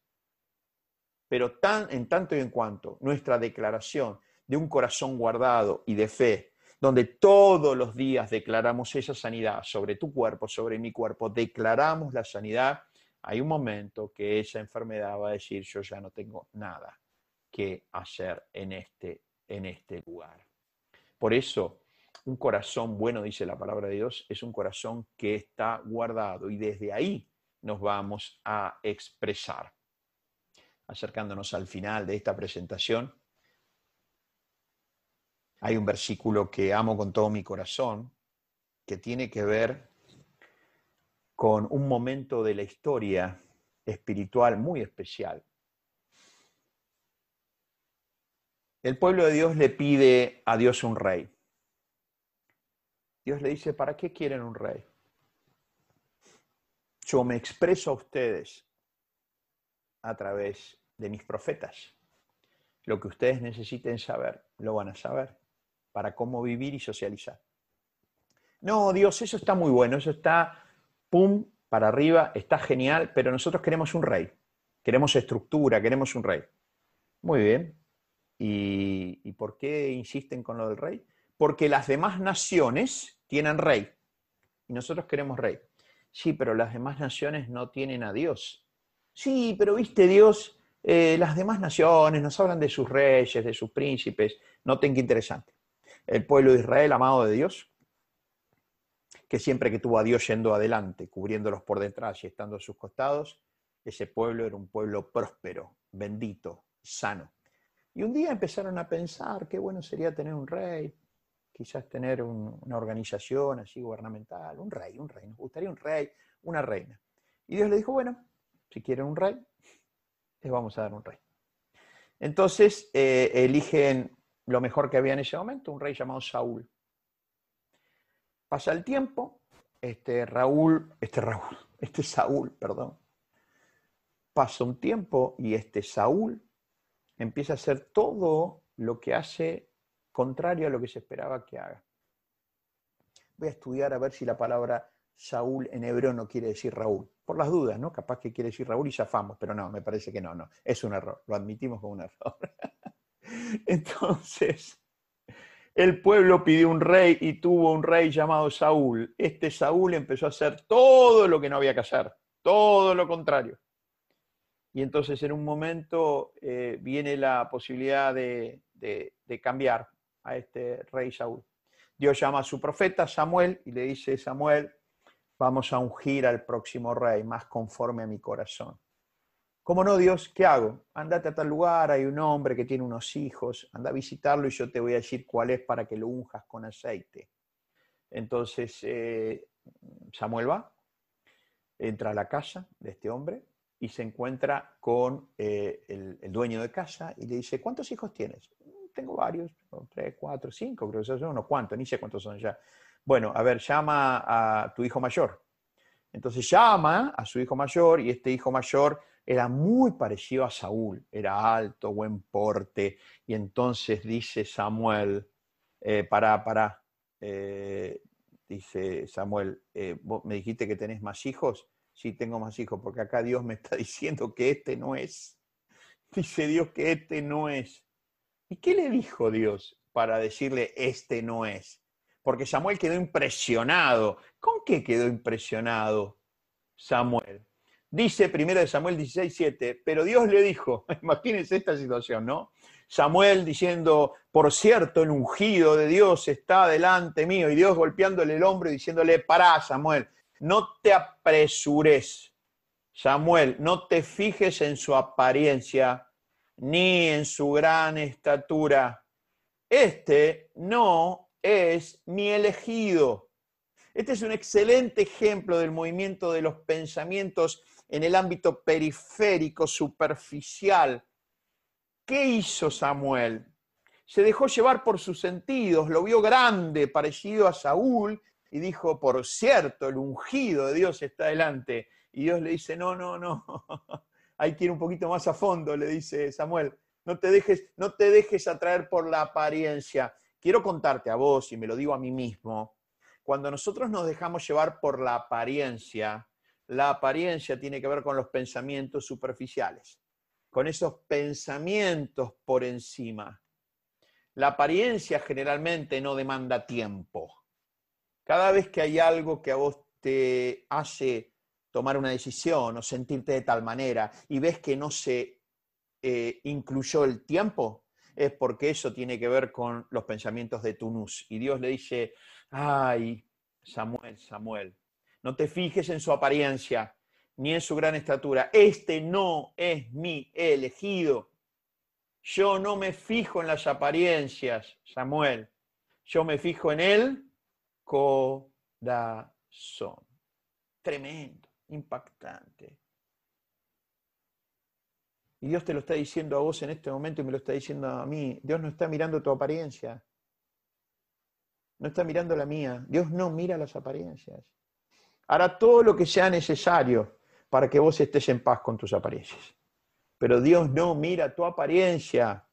Pero tan, en tanto y en cuanto nuestra declaración de un corazón guardado y de fe donde todos los días declaramos esa sanidad sobre tu cuerpo, sobre mi cuerpo, declaramos la sanidad, hay un momento que esa enfermedad va a decir, yo ya no tengo nada que hacer en este, en este lugar. Por eso, un corazón bueno, dice la palabra de Dios, es un corazón que está guardado y desde ahí nos vamos a expresar. Acercándonos al final de esta presentación, hay un versículo que amo con todo mi corazón, que tiene que ver con un momento de la historia espiritual muy especial. El pueblo de Dios le pide a Dios un rey. Dios le dice, ¿para qué quieren un rey? Yo me expreso a ustedes a través de mis profetas. Lo que ustedes necesiten saber, lo van a saber para cómo vivir y socializar. No, Dios, eso está muy bueno, eso está, pum, para arriba, está genial, pero nosotros queremos un rey, queremos estructura, queremos un rey. Muy bien. ¿Y, ¿Y por qué insisten con lo del rey? Porque las demás naciones tienen rey y nosotros queremos rey. Sí, pero las demás naciones no tienen a Dios. Sí, pero viste Dios, eh, las demás naciones nos hablan de sus reyes, de sus príncipes. Noten qué interesante el pueblo de Israel amado de Dios, que siempre que tuvo a Dios yendo adelante, cubriéndolos por detrás y estando a sus costados, ese pueblo era un pueblo próspero, bendito, sano. Y un día empezaron a pensar qué bueno sería tener un rey, quizás tener una organización así gubernamental, un rey, un rey, nos gustaría un rey, una reina. Y Dios le dijo, bueno, si quieren un rey, les vamos a dar un rey. Entonces eh, eligen lo mejor que había en ese momento, un rey llamado Saúl. Pasa el tiempo, este Raúl, este Raúl, este Saúl, perdón, pasa un tiempo y este Saúl empieza a hacer todo lo que hace contrario a lo que se esperaba que haga. Voy a estudiar a ver si la palabra Saúl en hebreo no quiere decir Raúl. Por las dudas, ¿no? Capaz que quiere decir Raúl y zafamos, pero no, me parece que no, no. Es un error, lo admitimos como un error. Entonces, el pueblo pidió un rey y tuvo un rey llamado Saúl. Este Saúl empezó a hacer todo lo que no había que hacer, todo lo contrario. Y entonces en un momento eh, viene la posibilidad de, cambiar a este rey Saúl. Dios llama a su profeta Samuel y le dice, Samuel, vamos a ungir al próximo rey, más conforme a mi corazón. ¿Cómo no, Dios? ¿Qué hago? Andate a tal lugar, hay un hombre que tiene unos hijos, anda a visitarlo y yo te voy a decir cuál es para que lo unjas con aceite. Entonces eh, Samuel va, entra a la casa de este hombre, y se encuentra con eh, el, dueño de casa y le dice, ¿cuántos hijos tienes? Mm, tengo varios, tres, cuatro, cinco, creo que son unos cuantos, ni sé cuántos son ya. Bueno, a ver, llama a tu hijo mayor. Entonces llama a su hijo mayor y este hijo mayor era muy parecido a Saúl, era alto, buen porte, y entonces dice Samuel, eh, para, para, eh, dice Samuel, ¿vos me dijiste que tenés más hijos? si tengo más hijos, porque acá Dios me está diciendo que este no es. Dice Dios que este no es. ¿Y qué le dijo Dios para decirle este no es? Porque Samuel quedó impresionado. ¿Con qué quedó impresionado Samuel? Dice 1 Samuel 16, 7, pero Dios le dijo, imagínense esta situación, ¿no? Samuel diciendo, por cierto, el ungido de Dios está delante mío, y Dios golpeándole el hombro y diciéndole, pará, Samuel, no te apresures, Samuel, no te fijes en su apariencia ni en su gran estatura. Este no es mi elegido. Este es un excelente ejemplo del movimiento de los pensamientos en el ámbito periférico, superficial. ¿Qué hizo Samuel? Se dejó llevar por sus sentidos, lo vio grande, parecido a Saúl, y dijo, por cierto, el ungido de Dios está delante. Y Dios le dice, no, no, no, hay que ir un poquito más a fondo, le dice Samuel, no te dejes, no te dejes atraer por la apariencia. Quiero contarte a vos, y me lo digo a mí mismo, cuando nosotros nos dejamos llevar por la apariencia, la apariencia tiene que ver con los pensamientos superficiales, con esos pensamientos por encima. La apariencia generalmente no demanda tiempo cada vez que hay algo que a vos te hace tomar una decisión o sentirte de tal manera y ves que no se eh, incluyó el tiempo, es porque eso tiene que ver con los pensamientos de Tunus. Y Dios le dice, ay, Samuel, Samuel, no te fijes en su apariencia ni en su gran estatura. Este no es mi elegido. Yo no me fijo en las apariencias, Samuel. Yo me fijo en él corazón. Tremendo, impactante. Y Dios te lo está diciendo a vos en este momento y me lo está diciendo a mí. Dios no está mirando tu apariencia. No está mirando la mía. Dios no mira las apariencias. Hará todo lo que sea necesario para que vos estés en paz con tus apariencias. Pero Dios no mira tu apariencia.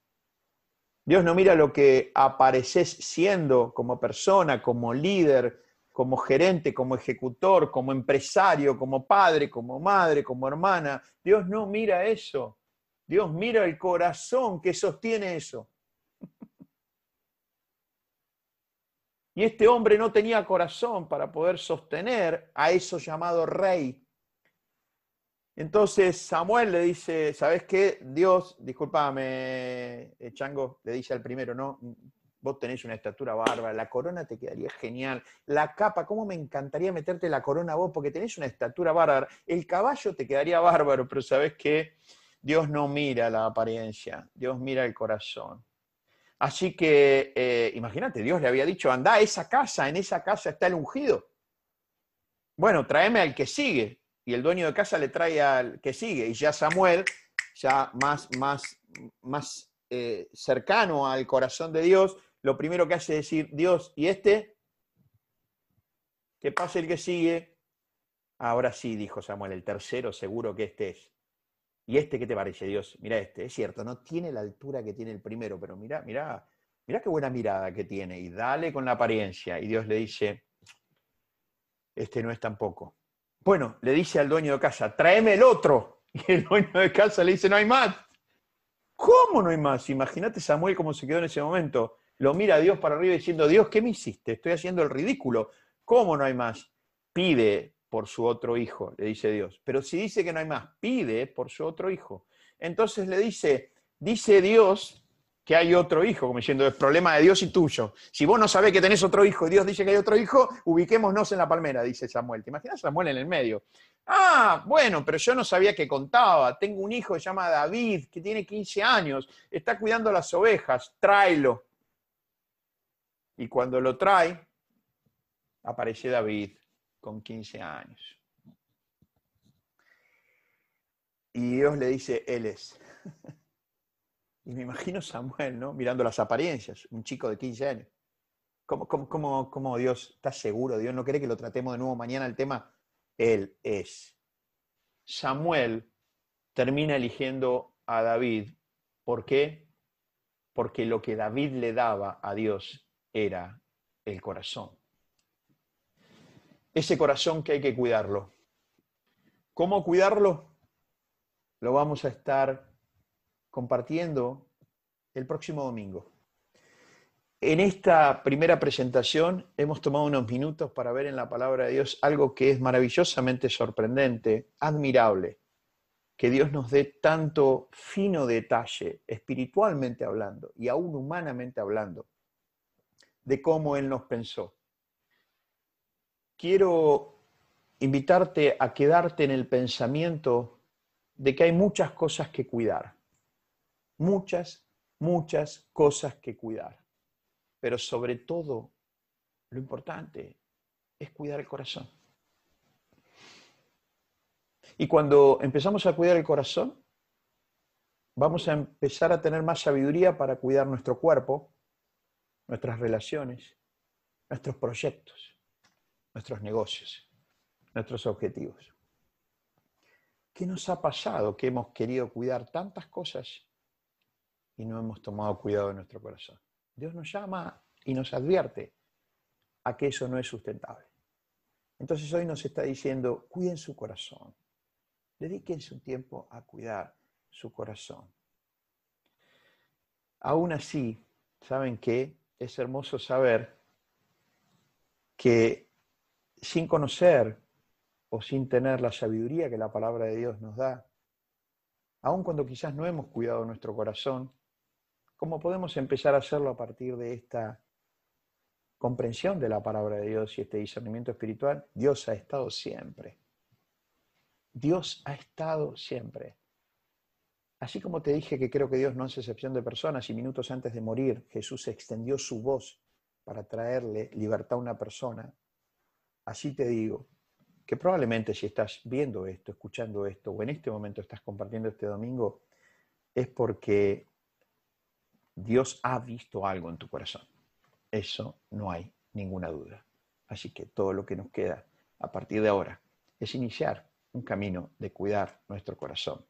Dios no mira lo que apareces siendo como persona, como líder, como gerente, como ejecutor, como empresario, como padre, como madre, como hermana. Dios no mira eso. Dios mira el corazón que sostiene eso. Y este hombre no tenía corazón para poder sostener a eso llamado rey. Entonces Samuel le dice, ¿sabes qué? Dios, discúlpame, eh, Chango, le dice al primero, ¿no? Vos tenés una estatura bárbara, la corona te quedaría genial, la capa, ¿cómo me encantaría meterte la corona vos? Porque tenés una estatura bárbara, el caballo te quedaría bárbaro, pero ¿sabes qué? Dios no mira la apariencia, Dios mira el corazón. Así que, eh, imagínate, Dios le había dicho, anda a esa casa, en esa casa está el ungido. Bueno, tráeme al que sigue. Y el dueño de casa le trae al que sigue. Y ya Samuel, ya más, más, más eh, cercano al corazón de Dios, lo primero que hace es decir, Dios, ¿y este? Que pase el que sigue. Ahora sí, dijo Samuel, el tercero seguro que este es. ¿Y este qué te parece, Dios? Mira este, es cierto, no tiene la altura que tiene el primero, pero mira, mira, mira qué buena mirada que tiene. Y dale con la apariencia. Y Dios le dice, este no es tampoco. Bueno, le dice al dueño de casa, tráeme el otro. Y el dueño de casa le dice, no hay más. ¿Cómo no hay más? Imagínate Samuel cómo se quedó en ese momento. Lo mira a Dios para arriba diciendo, Dios, ¿qué me hiciste? Estoy haciendo el ridículo. ¿Cómo no hay más? Pide por su otro hijo, le dice Dios. Pero si dice que no hay más, pide por su otro hijo. Entonces le dice, dice Dios que hay otro hijo, como diciendo, es problema de Dios y tuyo. Si vos no sabés que tenés otro hijo y Dios dice que hay otro hijo, ubiquémonos en la palmera, dice Samuel. ¿Te imaginas Samuel en el medio? Ah, bueno, pero yo no sabía que contaba. Tengo un hijo que se llama David, que tiene 15 años, está cuidando las ovejas, tráelo. Y cuando lo trae, aparece David con 15 años. Y Dios le dice, Él es. Y me imagino Samuel, ¿no? Mirando las apariencias, un chico de 15 años. ¿Cómo, cómo, cómo, Dios está seguro? Dios no quiere que lo tratemos de nuevo mañana el tema. Él es. Samuel termina eligiendo a David. ¿Por qué? Porque lo que David le daba a Dios era el corazón ese corazón que hay que cuidarlo. ¿Cómo cuidarlo? Lo vamos a estar compartiendo el próximo domingo. En esta primera presentación hemos tomado unos minutos para ver en la palabra de Dios algo que es maravillosamente sorprendente, admirable, que Dios nos dé tanto fino detalle, espiritualmente hablando y aún humanamente hablando, de cómo Él nos pensó quiero invitarte a quedarte en el pensamiento de que hay muchas cosas que cuidar. Muchas, muchas cosas que cuidar. Pero sobre todo, lo importante es cuidar el corazón. Y cuando empezamos a cuidar el corazón, vamos a empezar a tener más sabiduría para cuidar nuestro cuerpo, nuestras relaciones, nuestros proyectos nuestros negocios, nuestros objetivos. ¿Qué nos ha pasado que hemos querido cuidar tantas cosas y no hemos tomado cuidado de nuestro corazón? Dios nos llama y nos advierte a que eso no es sustentable. Entonces hoy nos está diciendo, cuiden su corazón, dediquen su tiempo a cuidar su corazón. Aún así, ¿saben qué? Es hermoso saber que sin conocer o sin tener la sabiduría que la palabra de Dios nos da, aun cuando quizás no hemos cuidado nuestro corazón, ¿cómo podemos empezar a hacerlo a partir de esta comprensión de la palabra de Dios y este discernimiento espiritual? Dios ha estado siempre. Dios ha estado siempre. Así como te dije que creo que Dios no hace excepción de personas y minutos antes de morir Jesús extendió su voz para traerle libertad a una persona, Así te digo que probablemente si estás viendo esto, escuchando esto, o en este momento estás compartiendo este domingo, es porque Dios ha visto algo en tu corazón. Eso no hay ninguna duda. Así que todo lo que nos queda a partir de ahora es iniciar un camino de cuidar nuestro corazón.